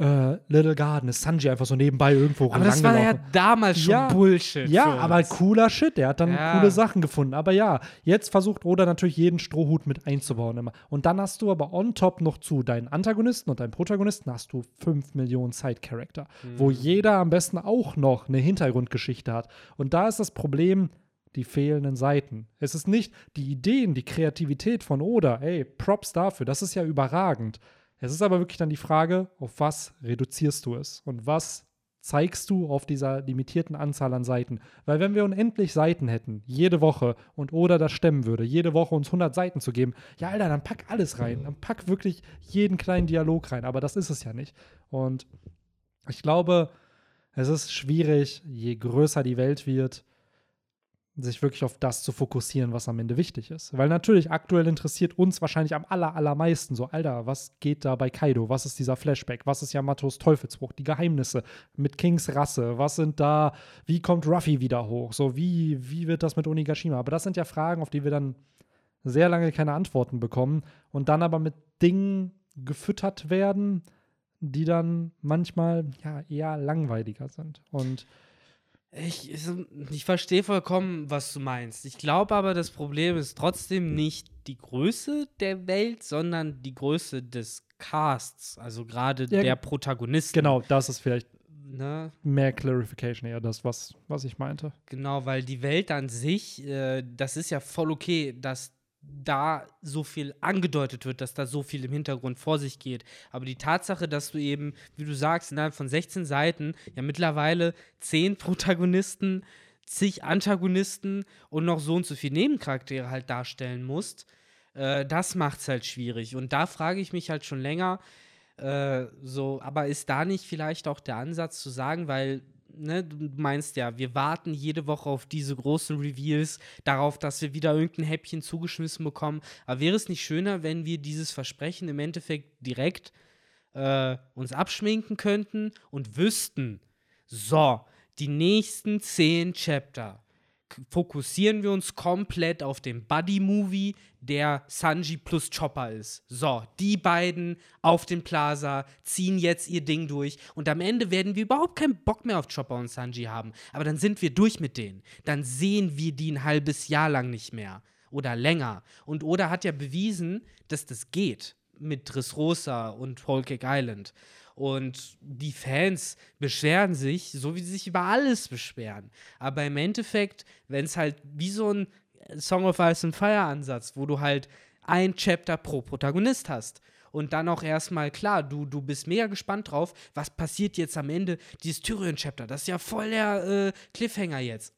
äh, Little Garden ist Sanji einfach so nebenbei irgendwo Aber das war ja damals schon ja, Bullshit. Ja, aber cooler Shit. Der hat dann ja. coole Sachen gefunden. Aber ja, jetzt versucht Oda natürlich jeden Strohhut mit einzubauen immer. Und dann hast du aber on top noch zu deinen Antagonisten und deinen Protagonisten hast du 5 Millionen Side-Character, mhm. wo jeder am besten auch noch eine Hintergrundgeschichte hat. Und da ist das Problem, die fehlenden Seiten. Es ist nicht die Ideen, die Kreativität von Oda. Ey, Props dafür, das ist ja überragend. Es ist aber wirklich dann die Frage, auf was reduzierst du es und was zeigst du auf dieser limitierten Anzahl an Seiten? Weil wenn wir unendlich Seiten hätten, jede Woche, und oder das stemmen würde, jede Woche uns 100 Seiten zu geben, ja, Alter, dann pack alles rein. Dann pack wirklich jeden kleinen Dialog rein. Aber das ist es ja nicht. Und ich glaube, es ist schwierig, je größer die Welt wird, sich wirklich auf das zu fokussieren, was am Ende wichtig ist. Weil natürlich aktuell interessiert uns wahrscheinlich am aller, allermeisten so, Alter, was geht da bei Kaido? Was ist dieser Flashback? Was ist Yamatos Teufelsbruch? Die Geheimnisse mit Kings Rasse? Was sind da, wie kommt Ruffy wieder hoch? So, wie, wie wird das mit Onigashima? Aber das sind ja Fragen, auf die wir dann sehr lange keine Antworten bekommen und dann aber mit Dingen gefüttert werden, die dann manchmal ja eher langweiliger sind. Und ich, ich verstehe vollkommen, was du meinst. Ich glaube aber, das Problem ist trotzdem nicht die Größe der Welt, sondern die Größe des Casts, also gerade ja, der Protagonisten. Genau, das ist vielleicht ne? mehr Clarification, eher das, was, was ich meinte. Genau, weil die Welt an sich, äh, das ist ja voll okay, dass da so viel angedeutet wird, dass da so viel im Hintergrund vor sich geht. Aber die Tatsache, dass du eben, wie du sagst, innerhalb von 16 Seiten ja mittlerweile 10 Protagonisten, zig Antagonisten und noch so und so viele Nebencharaktere halt darstellen musst, äh, das macht es halt schwierig. Und da frage ich mich halt schon länger, äh, so, aber ist da nicht vielleicht auch der Ansatz zu sagen, weil ne, du meinst ja, wir warten jede Woche auf diese großen Reveals, darauf, dass wir wieder irgendein Häppchen zugeschmissen bekommen. Aber wäre es nicht schöner, wenn wir dieses Versprechen im Endeffekt direkt äh, uns abschminken könnten und wüssten, so, die nächsten zehn Chapter fokussieren wir uns komplett auf den Buddy-Movie, der Sanji plus Chopper ist. So, die beiden auf dem Plaza ziehen jetzt ihr Ding durch und am Ende werden wir überhaupt keinen Bock mehr auf Chopper und Sanji haben. Aber dann sind wir durch mit denen. Dann sehen wir die ein halbes Jahr lang nicht mehr oder länger. Und Oda hat ja bewiesen, dass das geht mit Dressrosa und Whole Cake Island. Und die Fans beschweren sich, so wie sie sich über alles beschweren. Aber im Endeffekt, wenn es halt wie so ein Song of Ice and Fire Ansatz, wo du halt ein Chapter pro Protagonist hast. Und dann auch erstmal, klar, du, du bist mega gespannt drauf, was passiert jetzt am Ende dieses Tyrion-Chapter. Das ist ja voll der äh, Cliffhanger jetzt.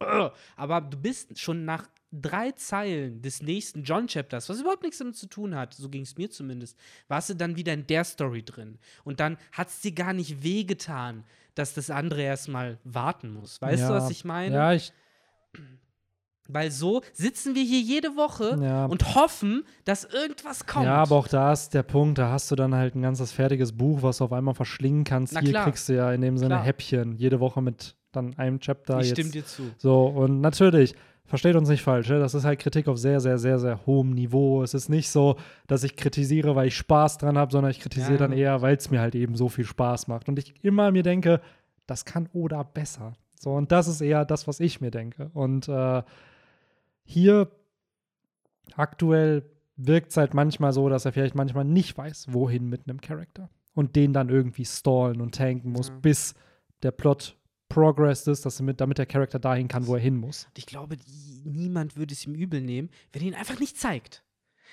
Aber du bist schon nach drei Zeilen des nächsten John-Chapters, was überhaupt nichts damit zu tun hat, so ging es mir zumindest, warst du dann wieder in der Story drin. Und dann hat es dir gar nicht wehgetan, dass das andere erstmal warten muss. Weißt ja, du, was ich meine? Ja, ich. Weil so sitzen wir hier jede Woche ja. und hoffen, dass irgendwas kommt. Ja, aber auch da ist der Punkt, da hast du dann halt ein ganzes fertiges Buch, was du auf einmal verschlingen kannst. Na hier klar. kriegst du ja in dem Sinne Klar. Häppchen, jede Woche mit dann einem Chapter. ich jetzt. stimme dir zu. So, und natürlich, versteht uns nicht falsch, ja, das ist halt Kritik auf sehr, sehr, sehr, sehr hohem Niveau. Es ist nicht so, dass ich kritisiere, weil ich Spaß dran habe, sondern ich kritisiere Ja, dann eher, weil es mir halt eben so viel Spaß macht. Und ich immer mir denke, das kann Oda besser. So, und das ist eher das, was ich mir denke. Und äh, hier aktuell wirkt es halt manchmal so, dass er vielleicht manchmal nicht weiß, wohin mit einem Charakter. Und den dann irgendwie stallen und tanken muss, Ja. bis der Plot progressed ist, dass er mit, damit der Charakter dahin kann, wo er hin muss. Und ich glaube, die, niemand würde es ihm übel nehmen, wenn er ihn einfach nicht zeigt.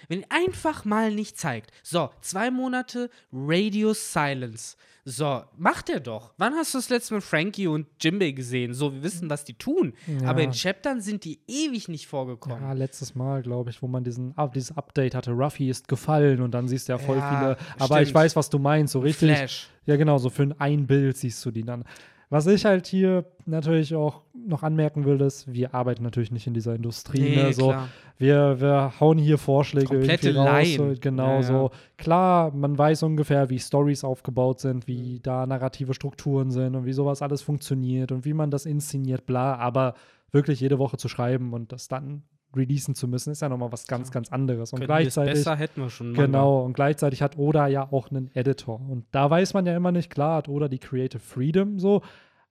Wenn er ihn einfach mal nicht zeigt. So, zwei Monate Radio Silence. So, macht er doch. Wann hast du das letzte Mal Frankie und Jimbei gesehen? So, wir wissen, was die tun. Ja. Aber in Chaptern sind die ewig nicht vorgekommen. Ja, letztes Mal, glaube ich, wo man diesen, ah, dieses Update hatte, Ruffy ist gefallen und dann siehst du ja voll Ja, viele. Aber ich stimmt. weiß, was du meinst, so richtig. Flash. Ja, genau, so für ein Bild siehst du die dann. Was ich halt hier natürlich auch noch anmerken will, ist, wir arbeiten natürlich nicht in dieser Industrie. Nee, ne? so, klar. wir, wir hauen hier Vorschläge Komplette irgendwie raus. So, genau Ja, ja. so. Klar, man weiß ungefähr, wie Stories aufgebaut sind, wie da narrative Strukturen sind und wie sowas alles funktioniert und wie man das inszeniert, bla. Aber wirklich jede Woche zu schreiben und das dann releasen zu müssen, ist ja nochmal was ganz, ganz anderes. Und es gleichzeitig. besser hätten wir schon. Manga. Genau, und gleichzeitig hat Oda ja auch einen Editor. Und da weiß man ja immer nicht, klar hat Oda die Creative Freedom so,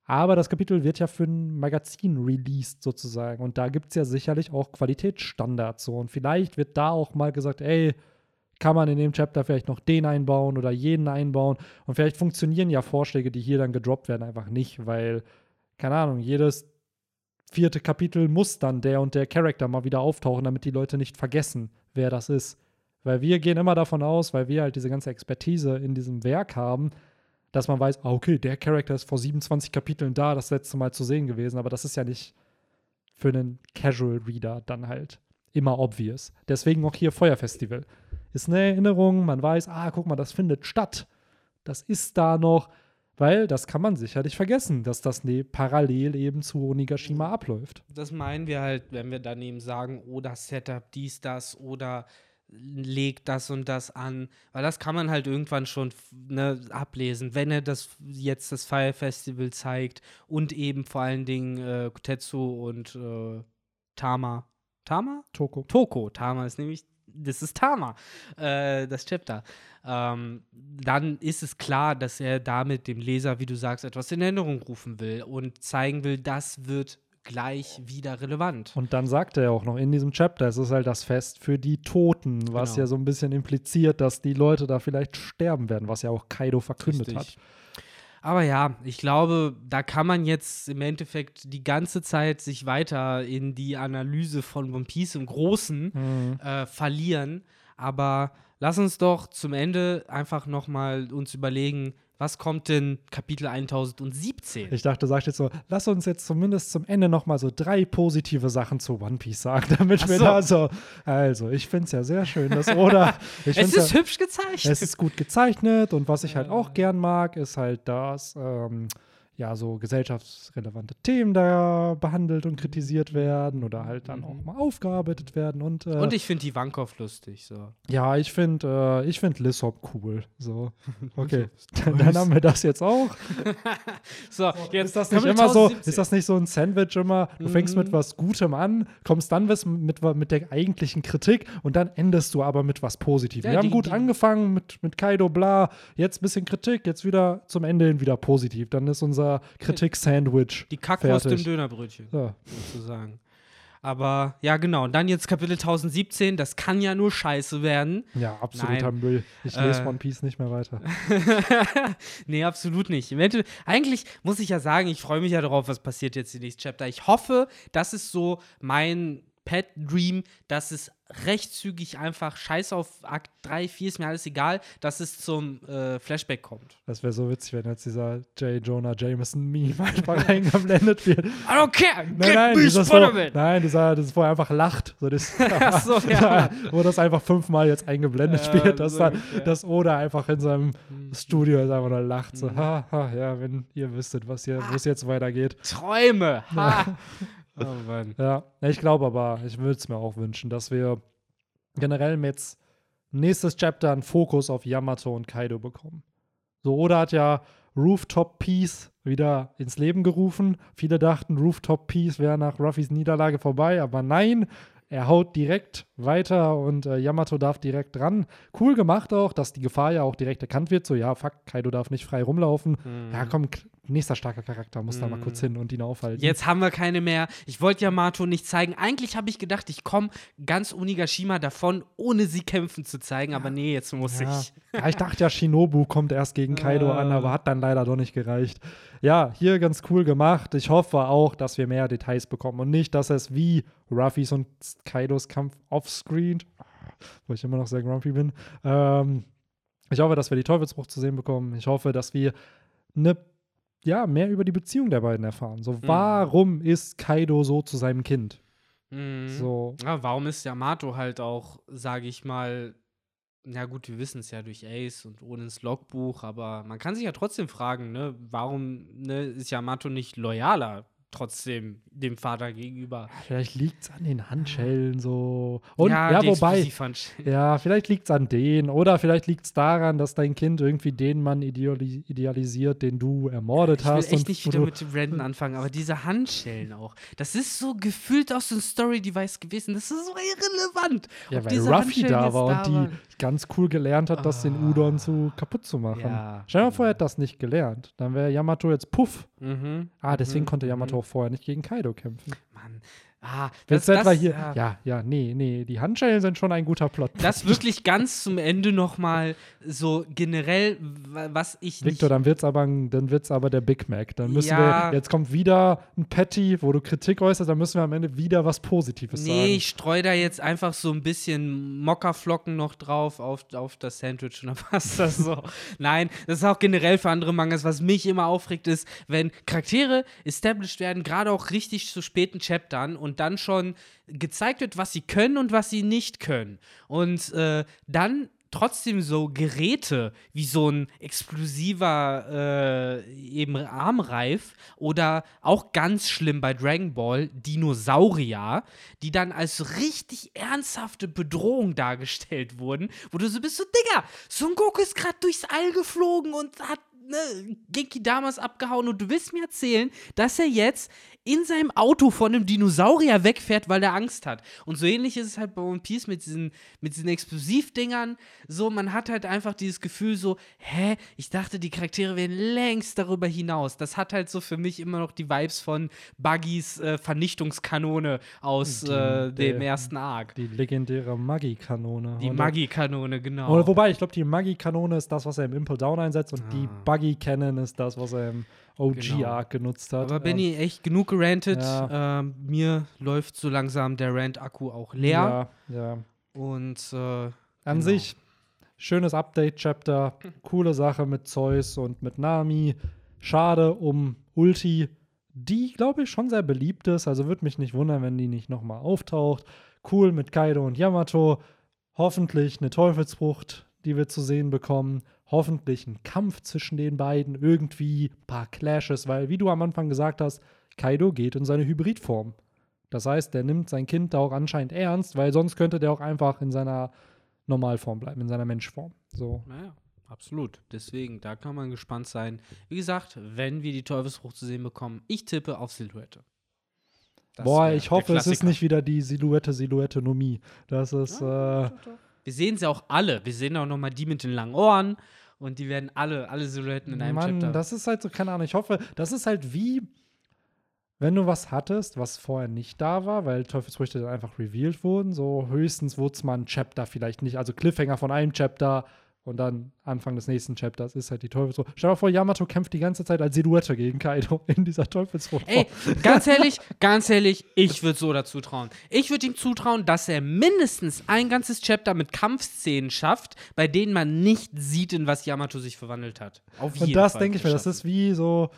aber das Kapitel wird ja für ein Magazin released sozusagen. Und da gibt es ja sicherlich auch Qualitätsstandards so. Und vielleicht wird da auch mal gesagt, ey, kann man in dem Chapter vielleicht noch den einbauen oder jeden einbauen. Und vielleicht funktionieren ja Vorschläge, die hier dann gedroppt werden, einfach nicht, weil, keine Ahnung, jedes vierte Kapitel muss dann der und der Charakter mal wieder auftauchen, damit die Leute nicht vergessen, wer das ist. Weil wir gehen immer davon aus, weil wir halt diese ganze Expertise in diesem Werk haben, dass man weiß, ah, okay, der Charakter ist vor 27 Kapiteln da, das letzte Mal zu sehen gewesen, aber das ist ja nicht für einen Casual Reader dann halt immer obvious. Deswegen auch hier Feuerfestival. Ist eine Erinnerung, man weiß, ah, guck mal, das findet statt. Das ist da noch. Weil das kann man sicherlich vergessen, dass das ne parallel eben zu Onigashima abläuft. Das meinen wir halt, wenn wir dann eben sagen, oh, das Setup, dies, das oder legt das und das an, weil das kann man halt irgendwann schon ne, ablesen, wenn er das jetzt das Fire Festival zeigt und eben vor allen Dingen äh, Kotetsu und äh, Tama. Tama? Toko. Toko. Tama ist nämlich, das ist Tama, äh, das Chapter. Ähm, dann ist es klar, dass er damit dem Leser, wie du sagst, etwas in Erinnerung rufen will und zeigen will, das wird gleich wieder relevant. Und dann sagt er ja auch noch in diesem Chapter, es ist halt das Fest für die Toten, was Genau. ja so ein bisschen impliziert, dass die Leute da vielleicht sterben werden, was ja auch Kaido verkündet Richtig. hat. Aber ja, ich glaube, da kann man jetzt im Endeffekt die ganze Zeit sich weiter in die Analyse von One Piece im Großen Mhm. äh, verlieren. Aber lass uns doch zum Ende einfach nochmal uns überlegen, was kommt denn Kapitel 1017? Ich dachte, du sagst jetzt so, lass uns jetzt zumindest zum Ende noch mal so drei positive Sachen zu One Piece sagen, damit Ach wir so. da so, also ich finde es ja sehr schön, dass Oda, ich es ist ja, hübsch gezeichnet. es ist gut gezeichnet und was ich halt auch gern mag, ist halt, dass ähm, ja so gesellschaftsrelevante Themen da behandelt und kritisiert werden oder halt dann auch mal aufgearbeitet werden und, äh, Mhm. Und ich finde die Wankow lustig. So. ja, ich finde äh, ich finde Lissop cool, so, okay, dann, dann haben wir das jetzt auch. So, jetzt Ist das nicht immer so, 1017. ist das nicht so ein Sandwich immer, du fängst mit Mhm. was Gutem an, kommst dann was mit, mit der eigentlichen Kritik und dann endest du aber mit was Positivem. Ja, Wir haben die- gut die- angefangen mit, mit Kaido, bla, jetzt ein bisschen Kritik, jetzt wieder zum Ende hin wieder positiv. Dann ist unser Kritik-Sandwich Die Kackwurst im Dönerbrötchen. Ja. sozusagen. Aber ja, genau. Und dann jetzt Kapitel 1017, das kann ja nur scheiße werden. ja, absoluter Nein. Müll. Ich lese Äh. One Piece nicht mehr weiter. nee, absolut nicht. Eigentlich muss ich ja sagen, ich freue mich ja darauf, was passiert jetzt im nächsten Chapter. Ich hoffe, das ist so mein Pet Dream, dass es recht zügig einfach scheiß auf Akt 3, 4 ist mir alles egal, dass es zum äh, Flashback kommt. Das wäre so witzig, wenn jetzt dieser J. Jonah Jameson-Meme einfach eingeblendet wird. I don't care, Nein, get nein, me Spider-Man. nein, dieser, das wo er einfach lacht. So das, so, ja. wo das einfach fünfmal jetzt eingeblendet Ja, wird, dass, so dann, ungefähr. dass Oda einfach in seinem Studio jetzt einfach nur lacht. Mhm. So, ha, ha, ja, wenn ihr wüsstet, was hier, wo es jetzt weitergeht. Träume. Ha. Oh Mann. Ja, ich glaube aber, ich würde es mir auch wünschen, dass wir generell jetzt nächstes Chapter einen Fokus auf Yamato und Kaido bekommen. So, Oda hat ja Rooftop Peace wieder ins Leben gerufen. Viele dachten, Rooftop Peace wäre nach Ruffys Niederlage vorbei, aber nein, er haut direkt weiter und äh, Yamato darf direkt dran. Cool gemacht auch, dass die Gefahr ja auch direkt erkannt wird. So, ja, fuck, Kaido darf nicht frei rumlaufen. Ja, komm, nächster starker Charakter muss da mal kurz hin und ihn aufhalten. Jetzt haben wir keine mehr. Ich wollte Yamato nicht zeigen. Eigentlich habe ich gedacht, ich komme ganz Onigashima davon, ohne sie kämpfen zu zeigen. Aber nee, jetzt muss Ja. ich. ja, ich dachte ja, Shinobu kommt erst gegen Kaido an, aber hat dann leider doch nicht gereicht. Ja, hier ganz cool gemacht. Ich hoffe auch, dass wir mehr Details bekommen und nicht, dass es wie Ruffys und Kaidos Kampf offscreen, wo ich immer noch sehr grumpy bin. Ähm, ich hoffe, dass wir die Teufelsbruch zu sehen bekommen. Ich hoffe, dass wir ne, ja, mehr über die Beziehung der beiden erfahren. So, warum ist Kaido so zu seinem Kind? Mhm. So, Ja, warum ist Yamato halt auch, sage ich mal, na gut, wir wissen es ja durch Ace und ohne ins Logbuch, aber man kann sich ja trotzdem fragen, ne, warum ne, ist Yamato nicht loyaler trotzdem dem Vater gegenüber? vielleicht liegt es an den Handschellen so. Und ja, die wobei, Ja, vielleicht liegt es an denen. Oder vielleicht liegt es daran, dass dein Kind irgendwie den Mann ideali idealisiert, den du ermordet Ich will hast. echt und nicht wo wieder mit dem Random anfangen, aber diese Handschellen auch. Das ist so gefühlt aus so ein Story-Device gewesen. Das ist so irrelevant. ja, weil Ruffy da war und die. Ganz cool gelernt hat, das den Ah. Udon zu kaputt zu machen. Ja, Stell dir mal vor, er genau. hätte das nicht gelernt. Dann wäre Yamato jetzt puff. Mhm. Ah, deswegen mhm, konnte Yamato mhm. auch vorher nicht gegen Kaido kämpfen. Mann. Ah, das, das, hier. ja. Ja, ja, nee, nee. Die Handschellen sind schon ein guter Plot. Das wirklich ganz zum Ende nochmal so generell, wa- was ich Victor, dann wird's aber, dann wird's aber der Big Mac. Dann müssen Ja. wir, jetzt kommt wieder ein Patty, wo du Kritik äußerst, dann müssen wir am Ende wieder was Positives Nee, sagen. ich streue da jetzt einfach so ein bisschen Mokka-Flocken noch drauf auf, auf das Sandwich und dann passt das so. Nein, das ist auch generell für andere Mangas. Was mich immer aufregt, ist, wenn Charaktere established werden, gerade auch richtig zu späten Chaptern und dann schon gezeigt wird, was sie können und was sie nicht können. Und äh, dann trotzdem so Geräte wie so ein explosiver äh, eben Armreif oder auch ganz schlimm bei Dragon Ball Dinosaurier, die dann als richtig ernsthafte Bedrohung dargestellt wurden, wo du so bist so, Digga, Son Goku ist gerade durchs All geflogen und hat ne, Genki damals abgehauen und du willst mir erzählen, dass er jetzt in seinem Auto von einem Dinosaurier wegfährt, weil er Angst hat. Und so ähnlich ist es halt bei One Piece mit diesen, mit diesen Explosivdingern. So, man hat halt einfach dieses Gefühl so, hä, ich dachte, die Charaktere wären längst darüber hinaus. Das hat halt so für mich immer noch die Vibes von Buggys äh, Vernichtungskanone aus Die- äh, dem der- ersten Arc. Die legendäre Maggi-Kanone. Die Maggi-Kanone, genau. Oder wobei, ich glaube, die Maggi-Kanone ist das, was er im Impel Down einsetzt und die Ah. Buggy-Cannon ist das, was er im OG-Arc Genau. genutzt hat. Aber Benny, echt genug gerantet. Ja. Ähm, mir läuft so langsam der Rant-Akku auch leer. Ja, ja. Und äh, An Genau. sich, schönes Update-Chapter, coole Sache mit Zeus und mit Nami. Schade um Ulti, die, glaube ich, schon sehr beliebt ist. Also würde mich nicht wundern, wenn die nicht nochmal auftaucht. Cool mit Kaido und Yamato. Hoffentlich eine Teufelsfrucht, die wir zu sehen bekommen. Hoffentlich ein Kampf zwischen den beiden. Irgendwie ein paar Clashes, weil, wie du am Anfang gesagt hast, Kaido geht in seine Hybridform. Das heißt, der nimmt sein Kind da auch anscheinend ernst, weil sonst könnte der auch einfach in seiner Normalform bleiben, in seiner Menschform. So. naja, absolut. Deswegen, da kann man gespannt sein. Wie gesagt, wenn wir die Teufelsfrucht zu sehen bekommen, ich tippe auf Silhouette. Das Boah, ich hoffe, es ist nicht wieder die Silhouette, Silhouette Nomie. Das ist, äh, Wir sehen sie auch alle. Wir sehen auch noch mal die mit den langen Ohren. Und die werden alle, alle Silhouetten in einem Mann, Chapter. das ist halt so, keine Ahnung, ich hoffe, das ist halt wie, wenn du was hattest, was vorher nicht da war, weil Teufelsfrüchte dann einfach revealed wurden, so höchstens wurde es mal ein Chapter vielleicht nicht, also Cliffhanger von einem Chapter und dann Anfang des nächsten Chapters ist halt die Teufelsfrucht. Stell dir mal vor, Yamato kämpft die ganze Zeit als Silhouette gegen Kaido in dieser Teufelsfrucht. Ey, ganz ehrlich, ganz ehrlich, ich würde so dazu trauen. Ich würde ihm zutrauen, dass er mindestens ein ganzes Chapter mit Kampfszenen schafft, bei denen man nicht sieht, in was Yamato sich verwandelt hat. Auf Und jeden das Fall denke ich mir, das ist wie so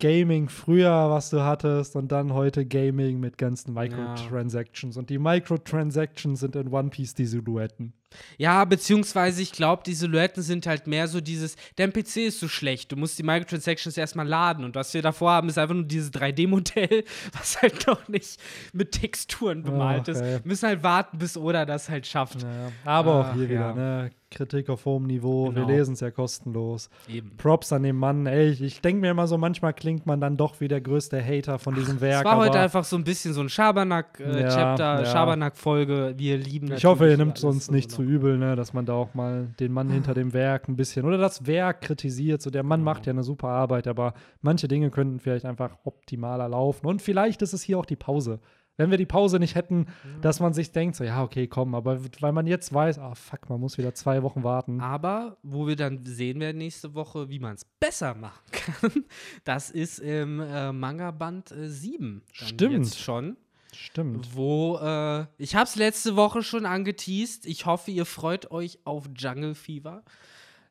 Gaming früher, was du hattest, und dann heute Gaming mit ganzen Microtransactions. Und die Microtransactions sind in One Piece die Silhouetten. Ja, beziehungsweise ich glaube, die Silhouetten sind halt mehr so dieses, dein PC ist so schlecht, du musst die Microtransactions erstmal laden und was wir davor haben, ist einfach nur dieses 3D-Modell, was halt noch nicht mit Texturen bemalt Ach, ist. Wir müssen halt warten, bis Oda das halt schafft. Ja, aber auch Ach, hier ja. wieder, ne? Kritik auf hohem Niveau. Genau. Wir lesen es ja kostenlos. Eben. Props an den Mann. Ey, ich, ich denke mir immer so, manchmal klingt man dann doch wie der größte Hater von diesem Werk. Es war heute einfach so ein bisschen so ein Schabernack-Chapter, Ja, ja. Schabernack-Folge. Wir lieben ich hoffe, ihr nimmt uns nicht zu. Übel, ne? dass man da auch mal den Mann hinter dem Werk ein bisschen oder das Werk kritisiert. So, der Mann Genau. macht ja eine super Arbeit, aber manche Dinge könnten vielleicht einfach optimaler laufen. Und vielleicht ist es hier auch die Pause. Wenn wir die Pause nicht hätten, dass man sich denkt, so, ja, okay, komm, aber weil man jetzt weiß, ah, fuck, man muss wieder zwei Wochen warten. Aber wo wir dann sehen werden nächste Woche, wie man es besser machen kann, das ist im äh, Manga-Band äh, 7. dann Stimmt. Schon. Stimmt. Wo, äh, ich habe es letzte Woche schon angeteased. Ich hoffe, ihr freut euch auf Jungle Fever.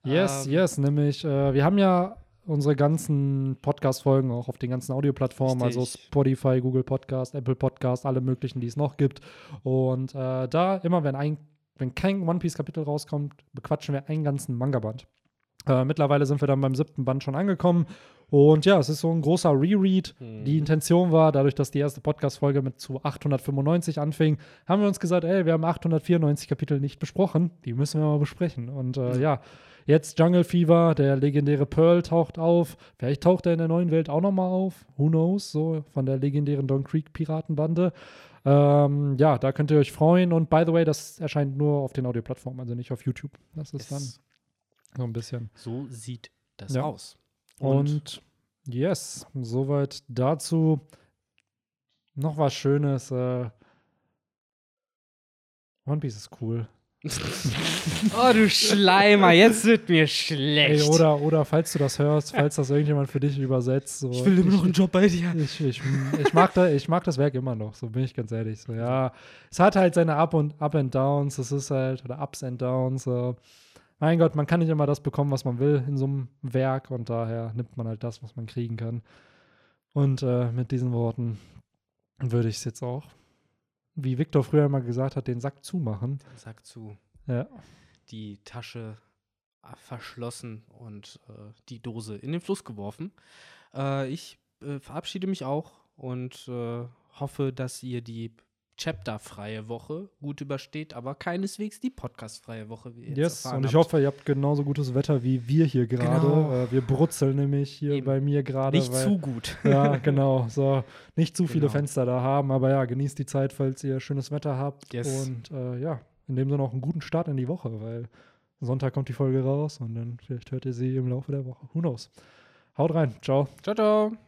Yes, Ähm, yes, nämlich, äh, wir haben ja unsere ganzen Podcast-Folgen auch auf den ganzen Audioplattformen, also. Spotify, Google Podcast, Apple Podcast, alle möglichen, die es noch gibt. Und äh, da, immer wenn ein, wenn kein One Piece-Kapitel rauskommt, bequatschen wir einen ganzen Manga-Band. Äh, mittlerweile sind wir dann beim siebten Band schon angekommen. Und ja, es ist so ein großer Reread. Mhm. Die Intention war, dadurch, dass die erste Podcast-Folge mit zu 895 anfing, haben wir uns gesagt, ey, wir haben 894 Kapitel nicht besprochen. Die müssen wir mal besprechen. Und äh, ja, jetzt Jungle Fever, der legendäre Pearl taucht auf. Vielleicht taucht er in der neuen Welt auch nochmal auf. Who knows? So von der legendären Don Creek Piratenbande. Ähm, ja, da könnt ihr euch freuen. Und by the way, das erscheint nur auf den Audioplattformen, also nicht auf YouTube. Das ist dann Es, so ein bisschen. so sieht das Ja. aus. Und, yes, soweit dazu. Noch was Schönes. Äh, One Piece ist cool. oh, du Schleimer, jetzt wird mir Ey, schlecht. oder, oder falls du das hörst, falls das irgendjemand für dich übersetzt. So, ich will immer noch einen Job bei dir. Ich, ich, ich, mag da, ich mag das Werk immer noch, so bin ich ganz ehrlich. So, ja, es hat halt seine Up und Up and Downs, es ist halt, oder Ups and Downs. So. Mein Gott, man kann nicht immer das bekommen, was man will in so einem Werk und daher nimmt man halt das, was man kriegen kann. Und äh, mit diesen Worten würde ich es jetzt auch, wie Victor früher immer gesagt hat, den Sack zumachen. Sag zu. Ja. die Tasche äh, verschlossen und äh, die Dose in den Fluss geworfen. Äh, ich äh, verabschiede mich auch und äh, hoffe, dass ihr die Chapter-freie Woche gut übersteht, aber keineswegs die Podcast-freie Woche. Wie ihr Yes, und ich habt. hoffe, ihr habt genauso gutes Wetter wie wir hier gerade. Genau. Äh, wir brutzeln nämlich hier Eben. bei mir gerade. Nicht weil- zu gut. Ja, genau. So, nicht zu viele Genau. Fenster da haben, aber ja, genießt die Zeit, falls ihr schönes Wetter habt. Yes. Und äh, ja, in dem Sinne auch einen guten Start in die Woche, weil Sonntag kommt die Folge raus und dann vielleicht hört ihr sie im Laufe der Woche. Who knows? Haut rein. Ciao. Ciao, ciao.